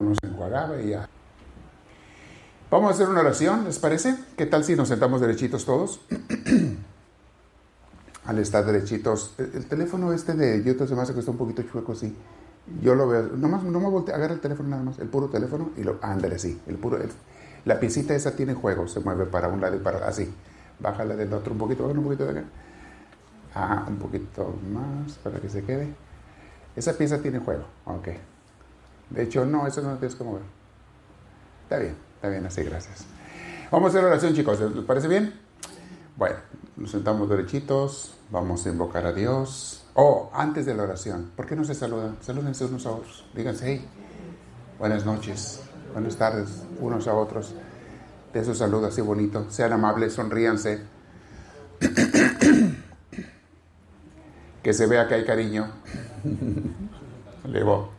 nos enjuagaba y ya. Vamos a hacer una oración, ¿les parece? ¿Qué tal si nos sentamos derechitos todos? Al estar derechitos, el, teléfono este de YouTube se me hace que está un poquito chueco así. Yo lo veo, nomás, no me volteo, agarra el teléfono nada más, el puro teléfono y lo, ándale así, el puro, la piecita esa tiene juego, se mueve para un lado y para así. Bájala del otro un poquito, bájala un poquito de acá. Ah, un poquito más para que se quede. Esa pieza tiene juego, ok. De hecho, no, eso no tienes que mover. Está bien, está bien así, gracias. Vamos a hacer oración, chicos. ¿Les parece bien? Bueno, nos sentamos derechitos, vamos a invocar a Dios. Oh, antes de la oración, ¿por qué no se saludan? Salúdense unos a otros. Díganse, hey, buenas noches, buenas tardes, unos a otros. De esos saludos así bonito. Sean amables, sonríanse. que se vea que hay cariño. Levo.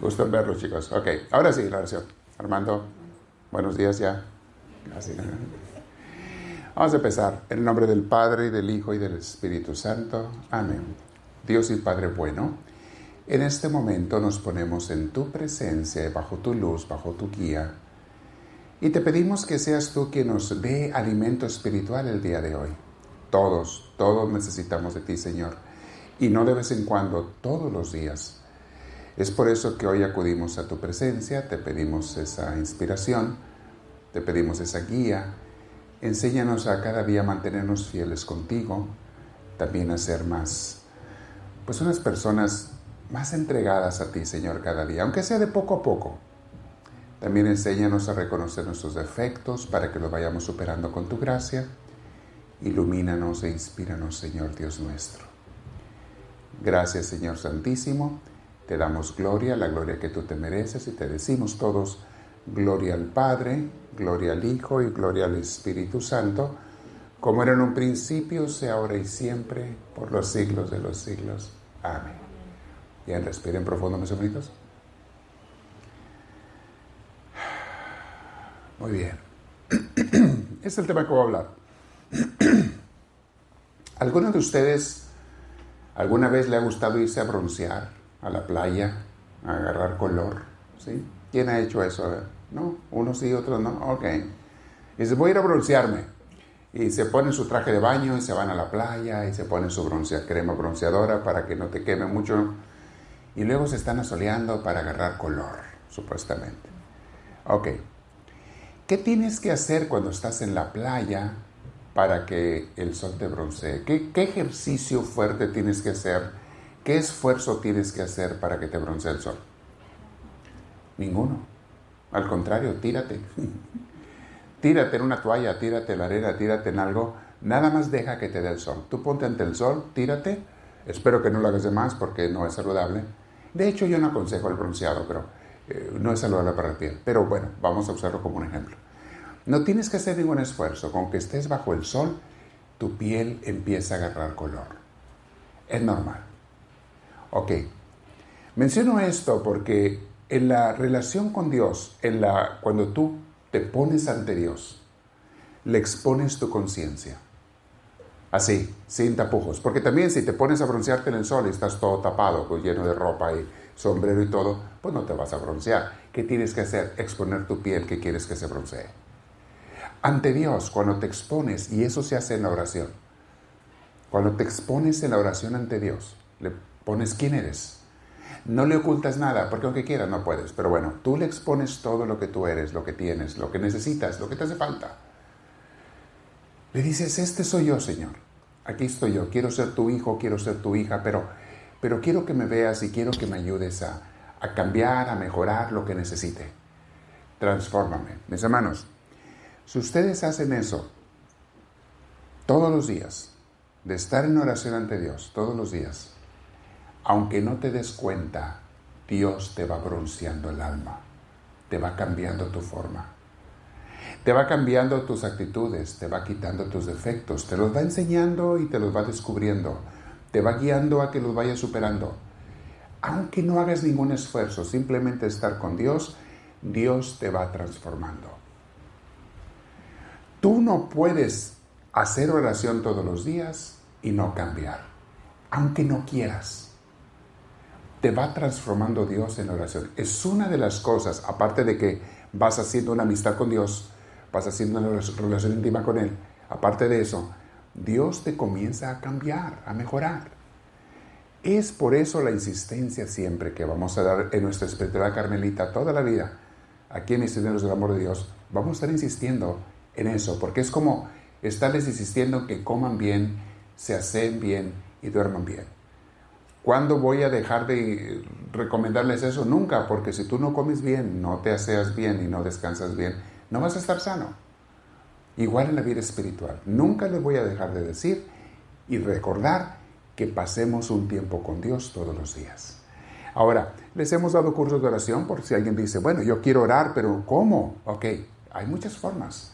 Gusto en verlos, chicos. Ok, ahora sí, la oración. Armando, buenos días ya. Vamos a empezar. En el nombre del Padre, del Hijo, y del Espíritu Santo. Amén. Dios y Padre bueno, en este momento nos ponemos en tu presencia, bajo tu luz, bajo tu guía. Y te pedimos que seas tú quien nos dé alimento espiritual el día de hoy. Todos, todos necesitamos de ti, Señor. Y no de vez en cuando, todos los días. Es por eso que hoy acudimos a tu presencia, te pedimos esa inspiración, te pedimos esa guía. Enséñanos a cada día mantenernos fieles contigo, también a ser más, pues unas personas más entregadas a ti, Señor, cada día, aunque sea de poco a poco. También enséñanos a reconocer nuestros defectos para que los vayamos superando con tu gracia. Ilumínanos e inspíranos, Señor Dios nuestro. Gracias, Señor Santísimo. Te damos gloria, la gloria que tú te mereces y te decimos todos, gloria al Padre, gloria al Hijo y gloria al Espíritu Santo, como era en un principio, sea ahora y siempre, por los siglos de los siglos. Amén. Bien, respiren profundo, mis hermanitos. Muy bien. Es el tema que voy a hablar. ¿Alguno de ustedes alguna vez le ha gustado irse a broncear? A la playa a agarrar color. ¿sí? ¿Quién ha hecho eso? ¿No? Unos sí, otros no. Ok. Y dice, voy a ir a broncearme. Y se ponen su traje de baño y se van a la playa y se ponen su broncea, crema bronceadora para que no te queme mucho. Y luego se están asoleando para agarrar color, supuestamente. Ok. ¿Qué tienes que hacer cuando estás en la playa para que el sol te broncee? ¿Qué, qué ejercicio fuerte tienes que hacer ¿Qué esfuerzo tienes que hacer para que te broncee el sol? Ninguno. Al contrario, tírate. tírate en una toalla, tírate en la arena, tírate en algo. Nada más deja que te dé el sol. Tú ponte ante el sol, tírate. Espero que no lo hagas de más porque no es saludable. De hecho, yo no aconsejo el bronceado, pero eh, no es saludable para la piel. Pero bueno, vamos a usarlo como un ejemplo. No tienes que hacer ningún esfuerzo. Con que estés bajo el sol, tu piel empieza a agarrar color. Es normal. Ok, menciono esto porque en la relación con Dios, en la, cuando tú te pones ante Dios, le expones tu conciencia. Así, sin tapujos. Porque también si te pones a broncearte en el sol y estás todo tapado, pues lleno de ropa y sombrero y todo, pues no te vas a broncear. ¿Qué tienes que hacer? Exponer tu piel que quieres que se broncee. Ante Dios, cuando te expones, y eso se hace en la oración, cuando te expones en la oración ante Dios, le pones quién eres. No le ocultas nada, porque aunque quieras no puedes. Pero bueno, tú le expones todo lo que tú eres, lo que tienes, lo que necesitas, lo que te hace falta. Le dices, este soy yo, Señor. Aquí estoy yo. Quiero ser tu hijo, quiero ser tu hija, pero, pero quiero que me veas y quiero que me ayudes a, a cambiar, a mejorar lo que necesite. Transfórmame. Mis hermanos, si ustedes hacen eso todos los días, de estar en oración ante Dios todos los días, aunque no te des cuenta, Dios te va bronceando el alma, te va cambiando tu forma, te va cambiando tus actitudes, te va quitando tus defectos, te los va enseñando y te los va descubriendo, te va guiando a que los vayas superando. Aunque no hagas ningún esfuerzo, simplemente estar con Dios, Dios te va transformando. Tú no puedes hacer oración todos los días y no cambiar, aunque no quieras te va transformando Dios en oración. Es una de las cosas, aparte de que vas haciendo una amistad con Dios, vas haciendo una relación íntima con Él, aparte de eso, Dios te comienza a cambiar, a mejorar. Es por eso la insistencia siempre que vamos a dar en nuestra espiritualidad carmelita toda la vida, aquí en Misioneros del Amor de Dios, vamos a estar insistiendo en eso, porque es como estarles insistiendo que coman bien, se hacen bien y duerman bien. ¿Cuándo voy a dejar de recomendarles eso? Nunca, porque si tú no comes bien, no te aseas bien y no descansas bien, no vas a estar sano. Igual en la vida espiritual. Nunca les voy a dejar de decir y recordar que pasemos un tiempo con Dios todos los días. Ahora, les hemos dado cursos de oración por si alguien dice, bueno, yo quiero orar, pero ¿cómo? Ok, hay muchas formas.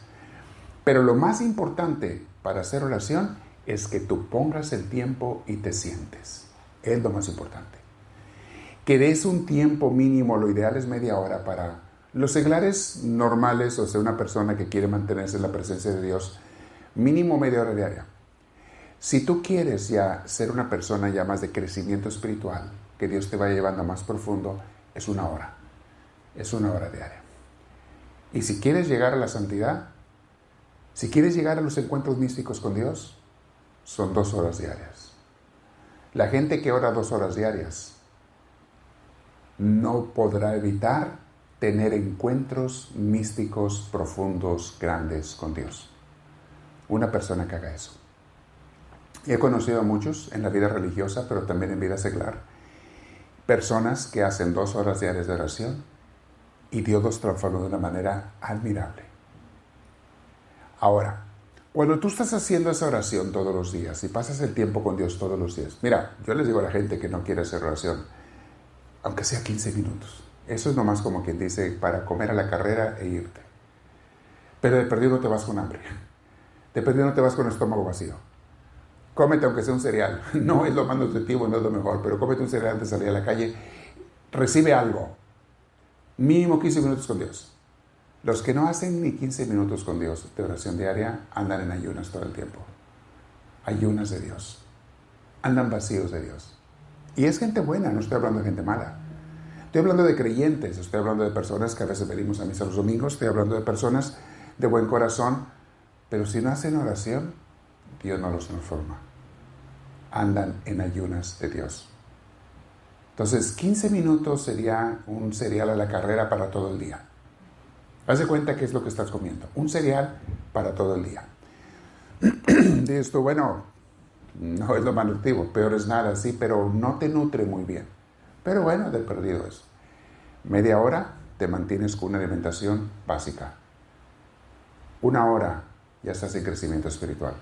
Pero lo más importante para hacer oración es que tú pongas el tiempo y te sientes. Es lo más importante. Que des un tiempo mínimo, lo ideal es media hora para los seglares normales, o sea, una persona que quiere mantenerse en la presencia de Dios, mínimo media hora diaria. Si tú quieres ya ser una persona ya más de crecimiento espiritual, que Dios te vaya llevando más profundo, es una hora. Es una hora diaria. Y si quieres llegar a la santidad, si quieres llegar a los encuentros místicos con Dios, son dos horas diarias. La gente que ora dos horas diarias no podrá evitar tener encuentros místicos profundos, grandes con Dios. Una persona que haga eso. He conocido a muchos en la vida religiosa, pero también en vida seglar. Personas que hacen dos horas diarias de oración y Dios los transforma de una manera admirable. Ahora, cuando tú estás haciendo esa oración todos los días y pasas el tiempo con Dios todos los días, mira, yo les digo a la gente que no quiere hacer oración, aunque sea 15 minutos. Eso es nomás como quien dice para comer a la carrera e irte. Pero de perdido no te vas con hambre. De perdido no te vas con estómago vacío cómete aunque sea un cereal. No es lo más nutritivo, no es lo mejor, pero cómete un cereal antes de salir a la calle. Recibe algo. Mínimo 15 minutos con Dios. Los que no hacen ni 15 minutos con Dios de oración diaria andan en ayunas todo el tiempo. Ayunas de Dios. Andan vacíos de Dios. Y es gente buena, no estoy hablando de gente mala. Estoy hablando de creyentes, estoy hablando de personas que a veces venimos a misa los domingos, estoy hablando de personas de buen corazón, pero si no hacen oración, Dios no los transforma andan en ayunas de Dios. Entonces, 15 minutos sería un cereal a la carrera para todo el día. Haz de cuenta qué es lo que estás comiendo. Un cereal para todo el día. Dices tú, bueno, no es lo más nutritivo, peor es nada, sí, pero no te nutre muy bien. Pero bueno, de perdido eso. Media hora te mantienes con una alimentación básica. Una hora ya estás en crecimiento espiritual.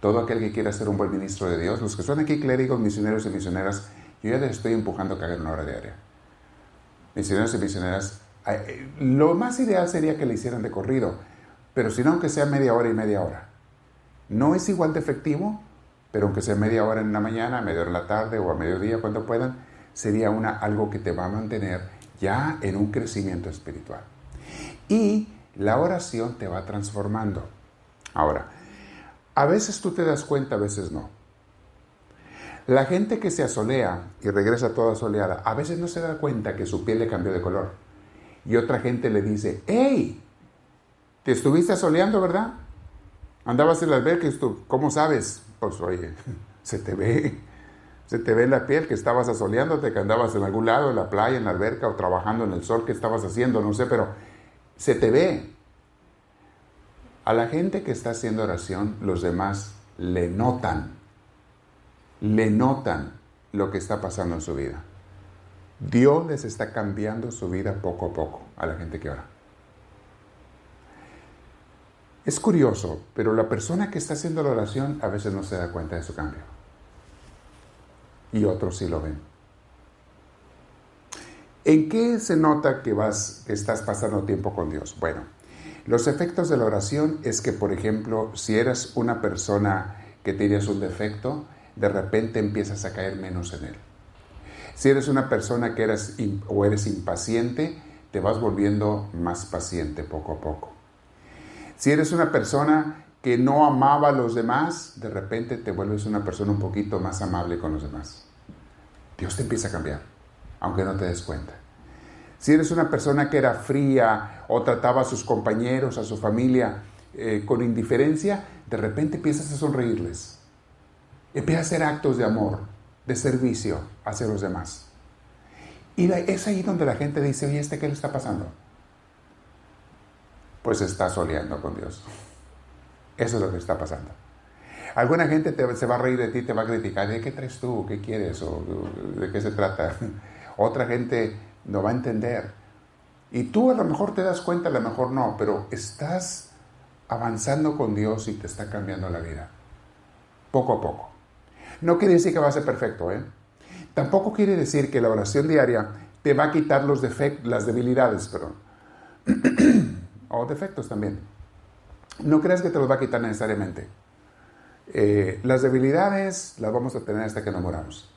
Todo aquel que quiera ser un buen ministro de Dios, los que son aquí clérigos, misioneros y misioneras, yo ya les estoy empujando a que hagan una hora diaria. Misioneros y misioneras, lo más ideal sería que le hicieran de corrido, pero si no, aunque sea media hora y media hora. No es igual de efectivo, pero aunque sea media hora en la mañana, media hora en la tarde o a mediodía, cuando puedan, sería una, algo que te va a mantener ya en un crecimiento espiritual. Y la oración te va transformando. Ahora, a veces tú te das cuenta, a veces no. La gente que se asolea y regresa toda soleada, a veces no se da cuenta que su piel le cambió de color. Y otra gente le dice, ¡Hey! Te estuviste asoleando, ¿verdad? Andabas en la alberca, ¿cómo sabes? Pues oye, se te ve, se te ve en la piel que estabas asoleándote, que andabas en algún lado, en la playa, en la alberca o trabajando en el sol, que estabas haciendo, no sé, pero se te ve. A la gente que está haciendo oración, los demás le notan, le notan lo que está pasando en su vida. Dios les está cambiando su vida poco a poco a la gente que ora. Es curioso, pero la persona que está haciendo la oración a veces no se da cuenta de su cambio. Y otros sí lo ven. ¿En qué se nota que vas, estás pasando tiempo con Dios? Bueno, los efectos de la oración es que, por ejemplo, si eres una persona que tienes un defecto, de repente empiezas a caer menos en él. Si eres una persona que eres o eres impaciente, te vas volviendo más paciente poco a poco. Si eres una persona que no amaba a los demás, de repente te vuelves una persona un poquito más amable con los demás. Dios te empieza a cambiar, aunque no te des cuenta. Si eres una persona que era fría o trataba a sus compañeros, a su familia eh, con indiferencia, de repente empiezas a sonreírles. Empiezas a hacer actos de amor, de servicio hacia los demás. Y es ahí donde la gente dice, oye, ¿este qué le está pasando? Pues está soleando con Dios. Eso es lo que está pasando. Alguna gente se va a reír de ti, te va a criticar, ¿de qué traes tú? ¿Qué quieres? ¿O de qué se trata? Otra gente no va a entender. Y tú a lo mejor te das cuenta, a lo mejor no, pero estás avanzando con Dios y te está cambiando la vida. Poco a poco. No quiere decir que va a ser perfecto, ¿eh? Tampoco quiere decir que la oración diaria te va a quitar los defectos, las debilidades, perdón. o defectos también. No creas que te los va a quitar necesariamente. Eh, las debilidades las vamos a tener hasta que nos moramos.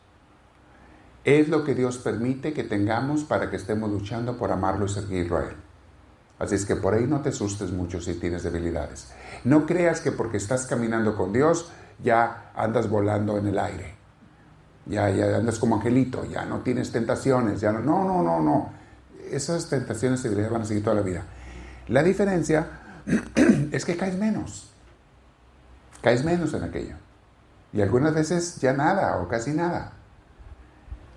Es lo que Dios permite que tengamos para que estemos luchando por amarlo y seguirlo a Él. Así es que por ahí no te asustes mucho si tienes debilidades. No creas que porque estás caminando con Dios ya andas volando en el aire. Ya, ya andas como angelito, ya no tienes tentaciones, ya no, no, no, no, no. Esas tentaciones debilidades van a seguir toda la vida. La diferencia es que caes menos. Caes menos en aquello. Y algunas veces ya nada o casi nada.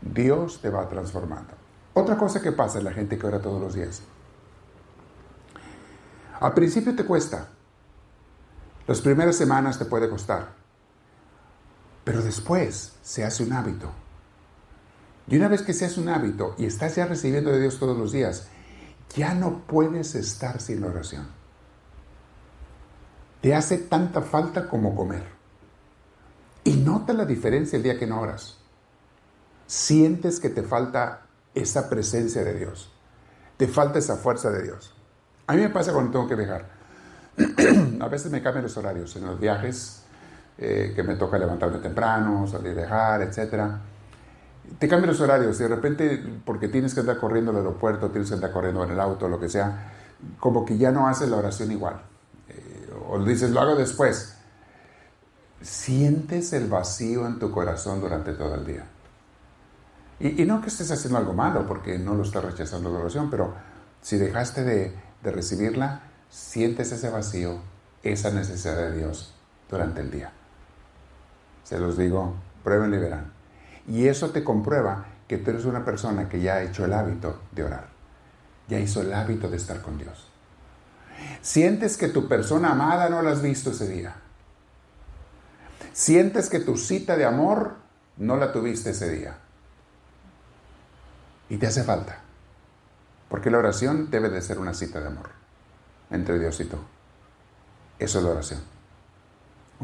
Dios te va transformando. Otra cosa que pasa en la gente que ora todos los días. Al principio te cuesta. Las primeras semanas te puede costar. Pero después se hace un hábito. Y una vez que se hace un hábito y estás ya recibiendo de Dios todos los días, ya no puedes estar sin oración. Te hace tanta falta como comer. Y nota la diferencia el día que no oras. Sientes que te falta esa presencia de Dios. Te falta esa fuerza de Dios. A mí me pasa cuando tengo que viajar. a veces me cambian los horarios en los viajes, eh, que me toca levantarme temprano, salir a viajar, etc. Te cambian los horarios y de repente, porque tienes que andar corriendo al aeropuerto, tienes que andar corriendo en el auto, lo que sea, como que ya no haces la oración igual o dices, lo hago después, sientes el vacío en tu corazón durante todo el día. Y, no que estés haciendo algo malo, porque no lo estás rechazando la oración, pero si dejaste de, de recibirla, sientes ese vacío, esa necesidad de Dios durante el día. Se los digo, prueben y verán. Y eso te comprueba que tú eres una persona que ya ha hecho el hábito de orar. Ya hizo el hábito de estar con Dios. Sientes que tu persona amada no la has visto ese día. Sientes que tu cita de amor no la tuviste ese día. Y te hace falta. Porque la oración debe de ser una cita de amor entre Dios y tú. Eso es la oración.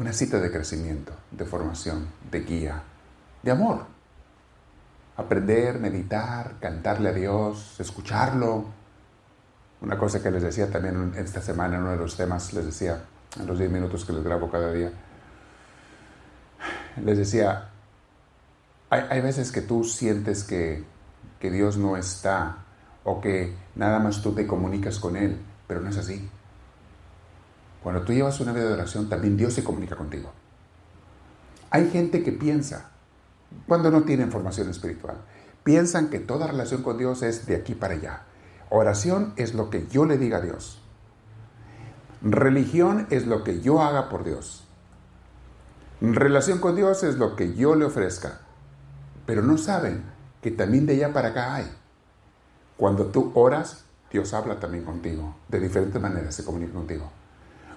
Una cita de crecimiento, de formación, de guía, de amor. Aprender, meditar, cantarle a Dios, escucharlo, una cosa que les decía también esta semana en uno de los temas, les decía, en los 10 minutos que les grabo cada día, les decía, hay, veces que tú sientes que, que Dios no está o que nada más tú te comunicas con Él, pero no es así. Cuando tú llevas una vida de oración, también Dios se comunica contigo. Hay gente que piensa, cuando no tiene formación espiritual, piensan que toda relación con Dios es de aquí para allá. Oración es lo que yo le diga a Dios. Religión es lo que yo haga por Dios. Relación con Dios es lo que yo le ofrezca. Pero no saben que también de allá para acá hay. Cuando tú oras, Dios habla también contigo. De diferentes maneras se comunica contigo.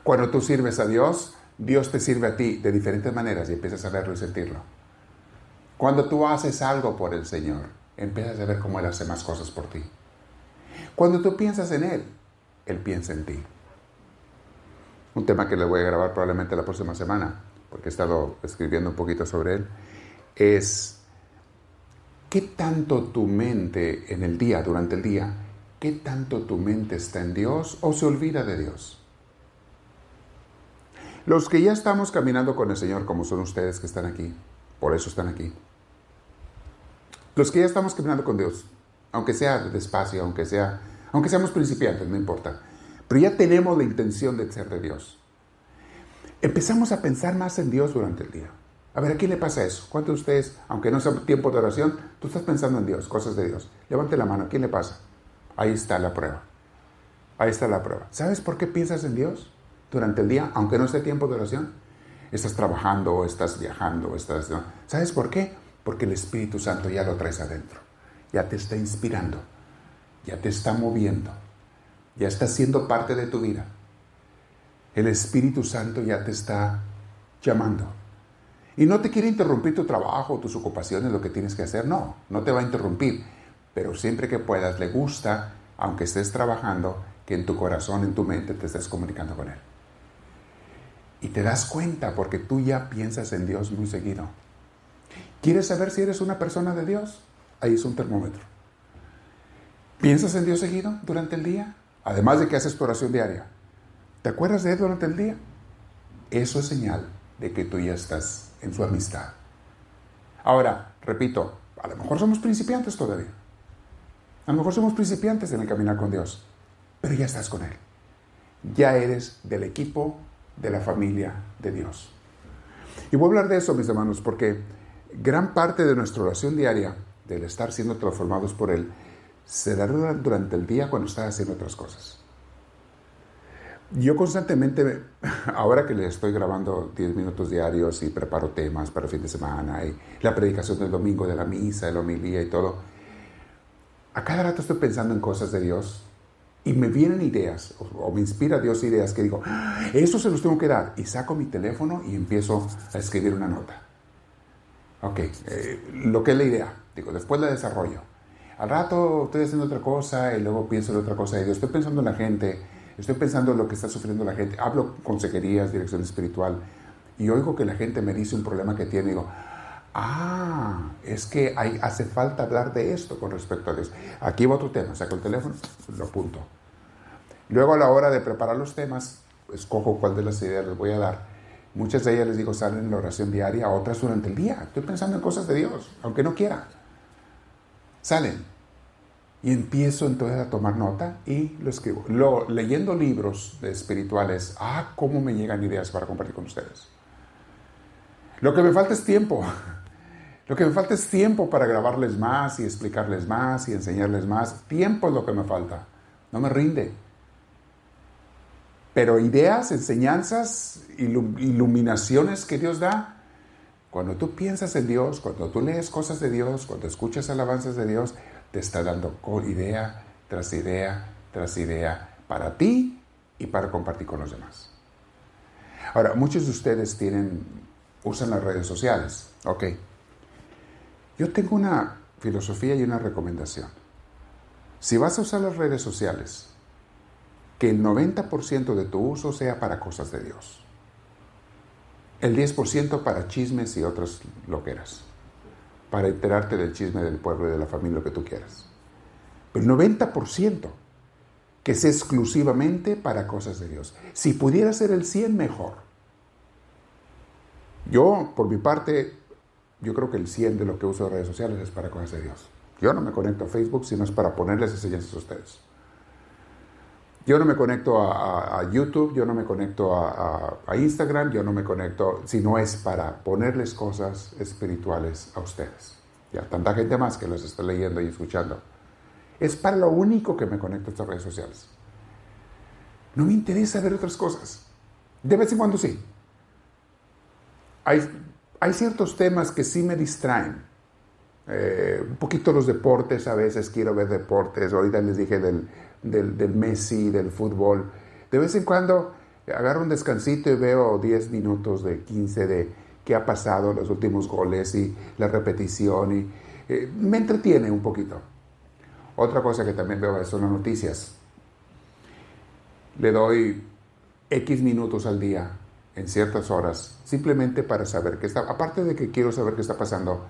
Cuando tú sirves a Dios, Dios te sirve a ti de diferentes maneras y empiezas a verlo y sentirlo. Cuando tú haces algo por el Señor, empiezas a ver cómo Él hace más cosas por ti. Cuando tú piensas en Él, Él piensa en ti. Un tema que le voy a grabar probablemente la próxima semana, porque he estado escribiendo un poquito sobre Él, es qué tanto tu mente en el día, durante el día, qué tanto tu mente está en Dios o se olvida de Dios. Los que ya estamos caminando con el Señor, como son ustedes que están aquí, por eso están aquí. Los que ya estamos caminando con Dios, aunque sea despacio, aunque sea, aunque seamos principiantes, no importa. Pero ya tenemos la intención de ser de Dios. Empezamos a pensar más en Dios durante el día. A ver, ¿a quién le pasa eso? ¿Cuántos de ustedes, aunque no sea tiempo de oración, tú estás pensando en Dios, cosas de Dios? Levante la mano, ¿a quién le pasa? Ahí está la prueba. Ahí está la prueba. ¿Sabes por qué piensas en Dios durante el día, aunque no sea tiempo de oración? Estás trabajando, estás viajando, estás... ¿Sabes por qué? Porque el Espíritu Santo ya lo traes adentro. Ya te está inspirando. Ya te está moviendo. Ya está siendo parte de tu vida. El Espíritu Santo ya te está llamando. Y no te quiere interrumpir tu trabajo, tus ocupaciones, lo que tienes que hacer. No, no te va a interrumpir. Pero siempre que puedas, le gusta, aunque estés trabajando, que en tu corazón, en tu mente, te estés comunicando con Él. Y te das cuenta porque tú ya piensas en Dios muy seguido. ¿Quieres saber si eres una persona de Dios? Ahí es un termómetro. ¿Piensas en Dios seguido durante el día? Además de que haces tu oración diaria. ¿Te acuerdas de Él durante el día? Eso es señal de que tú ya estás en su amistad. Ahora, repito, a lo mejor somos principiantes todavía. A lo mejor somos principiantes en el caminar con Dios, pero ya estás con Él. Ya eres del equipo de la familia de Dios. Y voy a hablar de eso, mis hermanos, porque gran parte de nuestra oración diaria, del estar siendo transformados por Él, se da durante el día cuando estás haciendo otras cosas. Yo constantemente, ahora que le estoy grabando 10 minutos diarios y preparo temas para el fin de semana y la predicación del domingo de la misa, la homilía y todo, a cada rato estoy pensando en cosas de Dios y me vienen ideas o, me inspira Dios ideas que digo, ah, eso se los tengo que dar y saco mi teléfono y empiezo a escribir una nota. Ok, eh, lo que es la idea, digo, después la desarrollo. Al rato estoy haciendo otra cosa y luego pienso en otra cosa de Dios. Estoy pensando en la gente, estoy pensando en lo que está sufriendo la gente. Hablo consejerías, dirección espiritual y oigo que la gente me dice un problema que tiene y digo, ah, es que hay, hace falta hablar de esto con respecto a Dios. Aquí va otro tema, saco el teléfono, lo apunto. Luego a la hora de preparar los temas, escojo cuál de las ideas les voy a dar. Muchas de ellas les digo salen en la oración diaria, otras durante el día. Estoy pensando en cosas de Dios, aunque no quiera salen. Y empiezo entonces a tomar nota y lo escribo. Leyendo libros espirituales, ah, cómo me llegan ideas para compartir con ustedes. Lo que me falta es tiempo. Lo que me falta es tiempo para grabarles más y explicarles más y enseñarles más. Tiempo es lo que me falta. No me rinde. Pero ideas, enseñanzas, iluminaciones que Dios da, cuando tú piensas en Dios, cuando tú lees cosas de Dios, cuando escuchas alabanzas de Dios, te está dando idea tras idea tras idea para ti y para compartir con los demás. Ahora, muchos de ustedes tienen, usan las redes sociales. Ok. Yo tengo una filosofía y una recomendación. Si vas a usar las redes sociales, que el 90% de tu uso sea para cosas de Dios el 10% para chismes y otras loqueras, para enterarte del chisme del pueblo y de la familia, lo que tú quieras. Pero el 90% que sea exclusivamente para cosas de Dios. Si pudiera ser el 100, mejor. Yo, por mi parte, yo creo que el 100 de lo que uso de redes sociales es para cosas de Dios. Yo no me conecto a Facebook, sino es para ponerles enseñanzas a ustedes. Yo no me conecto a, YouTube, yo no me conecto a, Instagram, yo no me conecto, si no es para ponerles cosas espirituales a ustedes. Ya, tanta gente más que los está leyendo y escuchando. Es para lo único que me conecto a estas redes sociales. No me interesa ver otras cosas. De vez en cuando sí. Hay, hay ciertos temas que sí me distraen. Eh, un poquito los deportes, a veces quiero ver deportes. Ahorita les dije del, del, Messi, del fútbol. De vez en cuando agarro un descansito y veo 10 minutos de 15 de qué ha pasado, los últimos goles y la repetición y eh, me entretiene un poquito. Otra cosa que también veo son las noticias. Le doy X minutos al día en ciertas horas, simplemente para saber qué está, aparte de que quiero saber qué está pasando,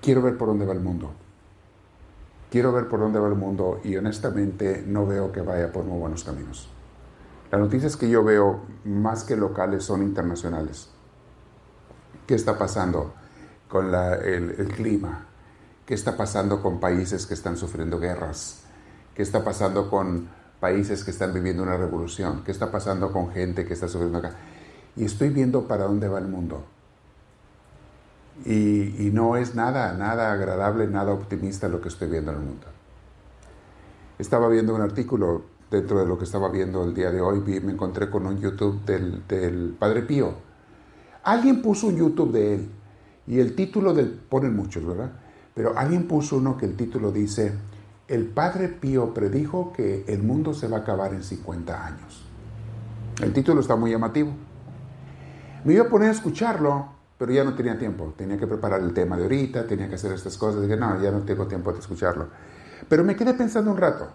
quiero ver por dónde va el mundo quiero ver por dónde va el mundo y honestamente no veo que vaya por muy buenos caminos. Las noticias que yo veo, más que locales, son internacionales. ¿Qué está pasando con el, el clima? ¿Qué está pasando con países que están sufriendo guerras? ¿Qué está pasando con países que están viviendo una revolución? ¿Qué está pasando con gente que está sufriendo acá? y estoy viendo para dónde va el mundo. Y, no es nada, nada agradable, nada optimista lo que estoy viendo en el mundo. Estaba viendo un artículo dentro de lo que estaba viendo el día de hoy, me encontré con un YouTube del, del Padre Pío. Alguien puso un YouTube de él y el título del, ponen muchos, ¿verdad? Pero alguien puso uno que el título dice, el Padre Pío predijo que el mundo se va a acabar en 50 años. El título está muy llamativo. Me iba a poner a escucharlo, pero ya no tenía tiempo. Tenía que preparar el tema de ahorita, tenía que hacer estas cosas. Dije, no, ya no tengo tiempo de escucharlo. Pero me quedé pensando un rato.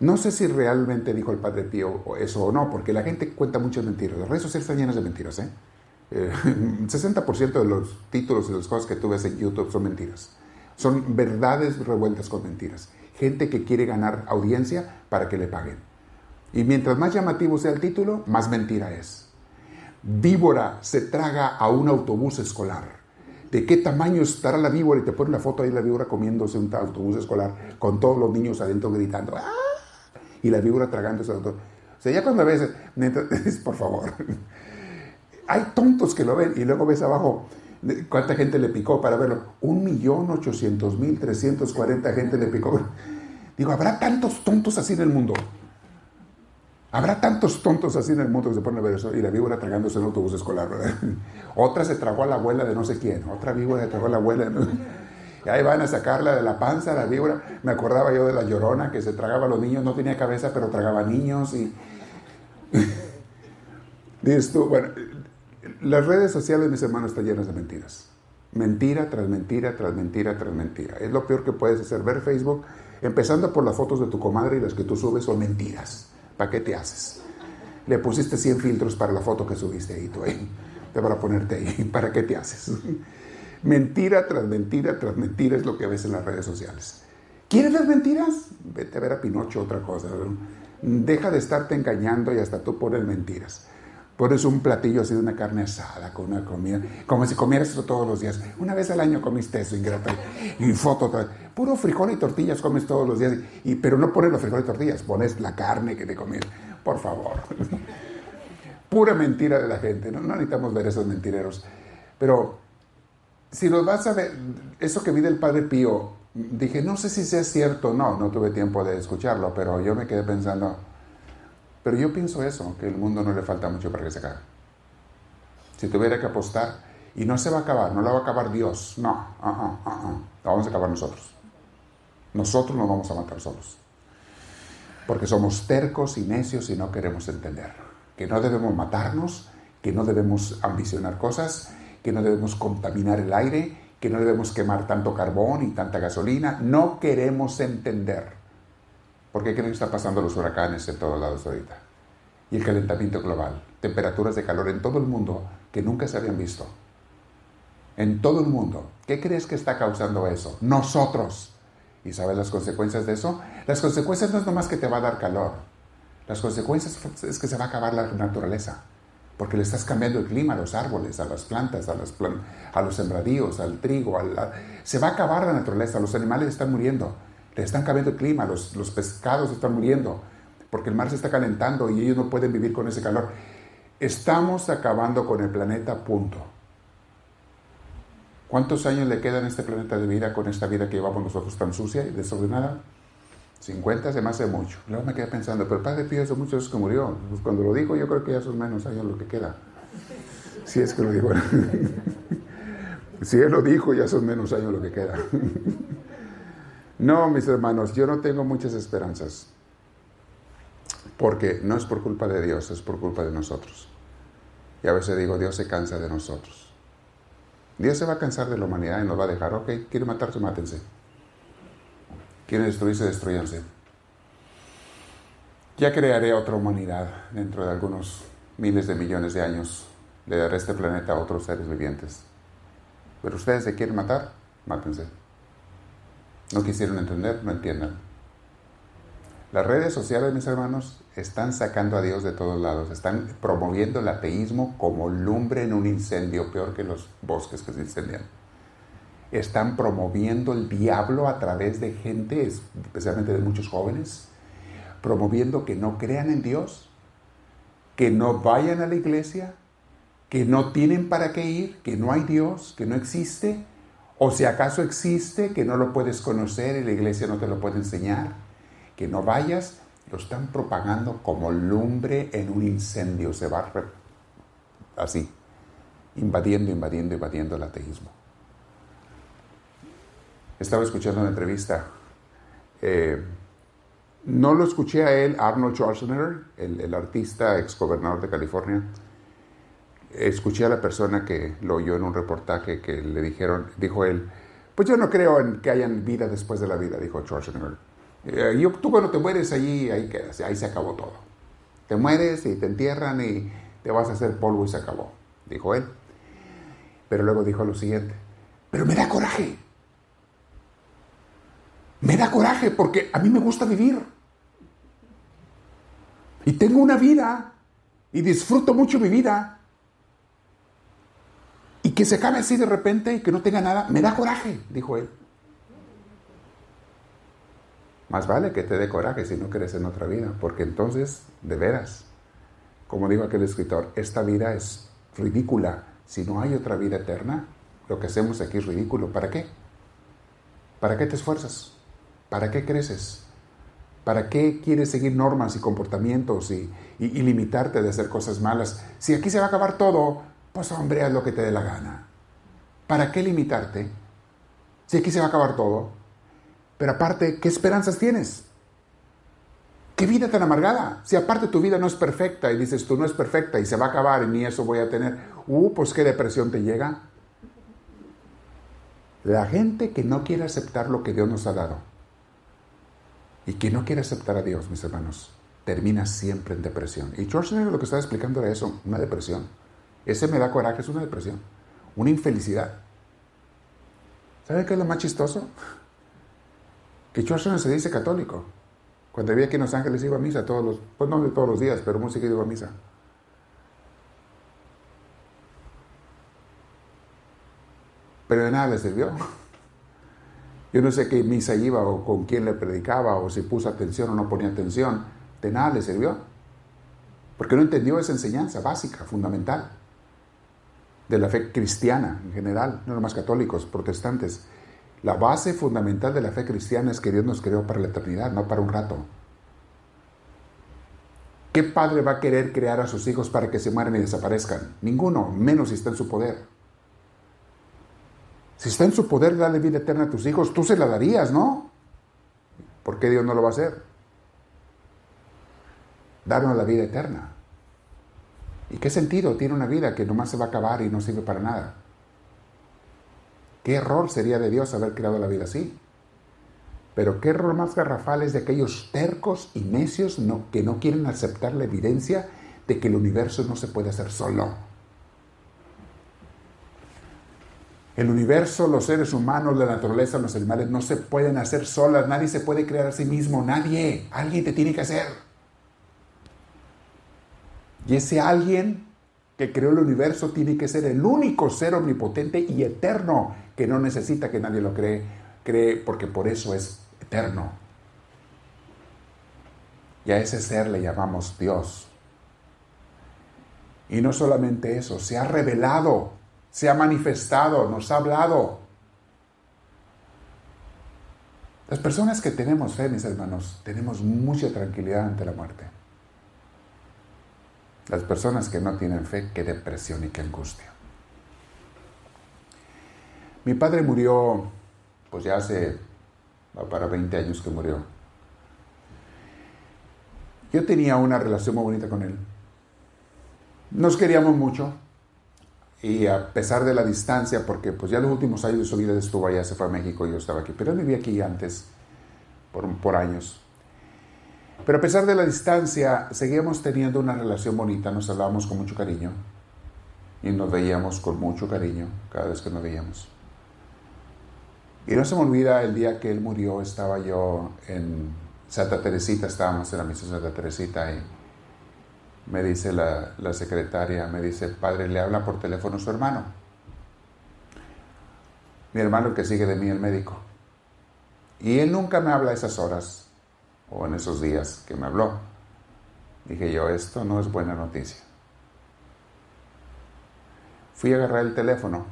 No sé si realmente dijo el Padre Pío eso o no, porque la gente cuenta muchas mentiras. Las redes sociales están llenas de mentiras, ¿eh? 60% eh, de los títulos y las cosas que tú ves en YouTube son mentiras. Son verdades revueltas con mentiras. Gente que quiere ganar audiencia para que le paguen. Y mientras más llamativo sea el título, más mentira es. Víbora se traga a un autobús escolar. ¿De qué tamaño estará la víbora? Y te pone la foto ahí la víbora comiéndose un autobús escolar con todos los niños adentro gritando. ¡Ah! Y la víbora tragándose autobús. O sea, ya cuando ves, por favor, hay tontos que lo ven y luego ves abajo cuánta gente le picó para verlo. Un millón ochocientos mil trescientos cuarenta gente le picó. Digo, ¿habrá tantos tontos así en el mundo? Habrá tantos tontos así en el mundo que se ponen a ver eso y la víbora tragándose en autobús escolar, Otra se tragó a la abuela de no sé quién, otra víbora se tragó a la abuela. Y ahí van a sacarla de la panza, la víbora. Me acordaba yo de la llorona que se tragaba a los niños, no tenía cabeza, pero tragaba niños y. Dices tú, bueno, las redes sociales, mis hermanos, están llenas de mentiras. Mentira tras mentira, tras mentira, tras mentira. Es lo peor que puedes hacer. Ver Facebook, empezando por las fotos de tu comadre y las que tú subes son mentiras. ¿Para qué te haces? Le pusiste 100 filtros para la foto que subiste ahí, tú ahí. Te van a ponerte ahí. ¿Para qué te haces? Mentira tras mentira tras mentira es lo que ves en las redes sociales. ¿Quieres las mentiras? Vete a ver a Pinocho, otra cosa. Deja de estarte engañando y hasta tú pones mentiras. Pones un platillo así de una carne asada con una comida, como si comieras eso todos los días. Una vez al año comiste eso, ingrato. Y foto, puro frijol y tortillas comes todos los días. Y, pero no pones los frijoles y tortillas, pones la carne que te comiste. Por favor. Pura mentira de la gente. No, no necesitamos ver esos mentireros. Pero si los vas a ver, eso que vi del Padre Pío, dije, no sé si sea cierto o no. No tuve tiempo de escucharlo, pero yo me quedé pensando pero yo pienso eso, que el mundo no le falta mucho para que se acabe. Si tuviera que apostar, y no se va a acabar, no la va a acabar Dios, no, uh -uh, uh la vamos a acabar nosotros. Nosotros nos vamos a matar solos. Porque somos tercos y necios y no queremos entender. Que no debemos matarnos, que no debemos ambicionar cosas, que no debemos contaminar el aire, que no debemos quemar tanto carbón y tanta gasolina. No queremos entender. ¿Por qué creen que está pasando los huracanes en todos lados ahorita? Y el calentamiento global, temperaturas de calor en todo el mundo que nunca se habían visto. En todo el mundo. ¿Qué crees que está causando eso? Nosotros. ¿Y sabes las consecuencias de eso? Las consecuencias no es nomás que te va a dar calor. Las consecuencias es que se va a acabar la naturaleza. Porque le estás cambiando el clima a los árboles, a las plantas, a, a los sembradíos, al trigo. se va a acabar la naturaleza. Los animales están muriendo. Le están cambiando el clima, los, los pescados están muriendo, porque el mar se está calentando y ellos no pueden vivir con ese calor. Estamos acabando con el planeta, punto. ¿Cuántos años le quedan a este planeta de vida con esta vida que llevamos nosotros tan sucia y desordenada? 50 se me hace mucho. Luego me quedé pensando, pero el Padre Pío hace muchos años que murió. Pues cuando lo digo, yo creo que ya son menos años lo que queda. Si es que lo digo. si él lo dijo, ya son menos años lo que queda. No, mis hermanos, yo no tengo muchas esperanzas. Porque no es por culpa de Dios, es por culpa de nosotros. Y a veces digo, Dios se cansa de nosotros. Dios se va a cansar de la humanidad y nos va a dejar, ok, quiere matarse, mátense. Quiere destruirse, destruyanse. Ya crearé otra humanidad dentro de algunos miles de millones de años. Le daré este planeta a otros seres vivientes. Pero ustedes se quieren matar, mátense. No quisieron entender, no entiendan. Las redes sociales, mis hermanos, están sacando a Dios de todos lados, están promoviendo el ateísmo como lumbre en un incendio, peor que los bosques que se incendian. Están promoviendo el diablo a través de gente, especialmente de muchos jóvenes, promoviendo que no crean en Dios, que no vayan a la iglesia, que no tienen para qué ir, que no hay Dios, que no existe, o si acaso existe, que no lo puedes conocer y la iglesia no te lo puede enseñar, que no vayas, lo están propagando como lumbre en un incendio, se va así, invadiendo, invadiendo, invadiendo el ateísmo. Estaba escuchando una entrevista, eh, no lo escuché a él, Arnold Schwarzenegger, el, el artista ex gobernador de California, escuché a la persona que lo oyó en un reportaje que le dijeron, dijo él, pues yo no creo en que hayan vida después de la vida, dijo Schwarzenegger. Eh, tú cuando te mueres allí, ahí quedas, ahí se acabó todo. Te mueres y te entierran y te vas a hacer polvo y se acabó, dijo él. Pero luego dijo lo siguiente, pero me da coraje. Me da coraje porque a mí me gusta vivir. Y tengo una vida y disfruto mucho mi vida. Que se acabe así de repente y que no tenga nada, me da coraje, dijo él. Más vale que te dé coraje si no quieres en otra vida, porque entonces, de veras, como dijo aquel escritor, esta vida es ridícula. Si no hay otra vida eterna, lo que hacemos aquí es ridículo. ¿Para qué? ¿Para qué te esfuerzas? ¿Para qué creces? ¿Para qué quieres seguir normas y comportamientos y, y limitarte de hacer cosas malas? Si aquí se va a acabar todo, pues hombre, haz lo que te dé la gana. ¿Para qué limitarte? Si aquí se va a acabar todo. Pero aparte, ¿qué esperanzas tienes? ¿Qué vida tan amargada? Si aparte tu vida no es perfecta y dices tú no es perfecta y se va a acabar y ni eso voy a tener, uh, pues qué depresión te llega. La gente que no quiere aceptar lo que Dios nos ha dado y que no quiere aceptar a Dios, mis hermanos, termina siempre en depresión. Y George lo que estaba explicando era eso, una depresión. Ese me da coraje, es una depresión, una infelicidad. ¿Sabe qué es lo más chistoso? Que Schwarzenegger se dice católico. Cuando vivía aquí en Los Ángeles iba a misa todos los, pues no todos los días, pero muy seguido iba a misa. Pero de nada le sirvió. Yo no sé qué misa iba o con quién le predicaba o si puso atención o no ponía atención. De nada le sirvió. Porque no entendió esa enseñanza básica, fundamental de la fe cristiana en general, no nomás católicos, protestantes. La base fundamental de la fe cristiana es que Dios nos creó para la eternidad, no para un rato. ¿Qué padre va a querer crear a sus hijos para que se mueran y desaparezcan? Ninguno, menos si está en su poder. Si está en su poder darle vida eterna a tus hijos, tú se la darías, ¿no? ¿Por qué Dios no lo va a hacer? Darnos la vida eterna. ¿Y qué sentido tiene una vida que nomás se va a acabar y no sirve para nada? ¿Qué error sería de Dios haber creado la vida así? Pero qué error más garrafal es de aquellos tercos y necios que no quieren aceptar la evidencia de que el universo no se puede hacer solo. El universo, los seres humanos, la naturaleza, los animales no se pueden hacer solas. Nadie se puede crear a sí mismo. Nadie. Alguien te tiene que hacer. Y ese alguien que creó el universo tiene que ser el único ser omnipotente y eterno que no necesita que nadie lo cree, cree porque por eso es eterno. Y a ese ser le llamamos Dios. Y no solamente eso, se ha revelado, se ha manifestado, nos ha hablado. Las personas que tenemos fe, mis hermanos, tenemos mucha tranquilidad ante la muerte. Las personas que no tienen fe, qué depresión y qué angustia. Mi padre murió, pues ya hace, para 20 años que murió. Yo tenía una relación muy bonita con él. Nos queríamos mucho y a pesar de la distancia, porque pues ya los últimos años de su vida estuvo allá, se fue a México, yo estaba aquí, pero él vivía aquí antes, por, por años. Pero a pesar de la distancia, seguíamos teniendo una relación bonita, nos hablábamos con mucho cariño y nos veíamos con mucho cariño cada vez que nos veíamos. Y no se me olvida el día que él murió, estaba yo en Santa Teresita, estábamos en la misa de Santa Teresita y me dice la, la secretaria, me dice, padre, le habla por teléfono su hermano. Mi hermano que sigue de mí, el médico. Y él nunca me habla a esas horas o en esos días que me habló. Dije yo, esto no es buena noticia. Fui a agarrar el teléfono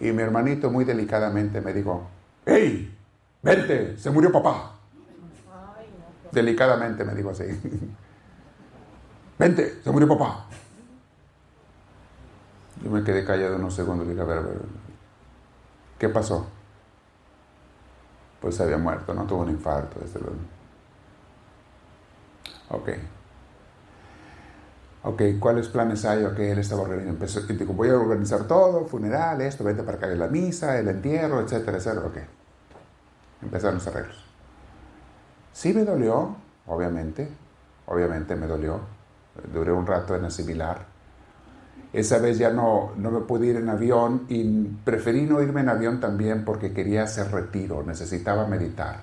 y mi hermanito muy delicadamente me dijo, ¡Hey! ¡Vente! ¡Se murió papá! Delicadamente me dijo así. ¡Vente! ¡Se murió papá! Yo me quedé callado unos segundos y dije, a ver, a ver, ¿qué pasó? Pues se había muerto, no tuvo un infarto, desde luego. Ok. Ok, ¿cuáles planes hay? Ok, él estaba organizando. Empezó, dijo, voy a organizar todo, funeral, esto, vente para acá, la misa, el entierro, etcétera, etcétera. Ok. Empezaron los arreglos. Sí me dolió, obviamente, obviamente me dolió. Duré un rato en asimilar. Esa vez ya no, no me pude ir en avión y preferí no irme en avión también porque quería hacer retiro, necesitaba meditar.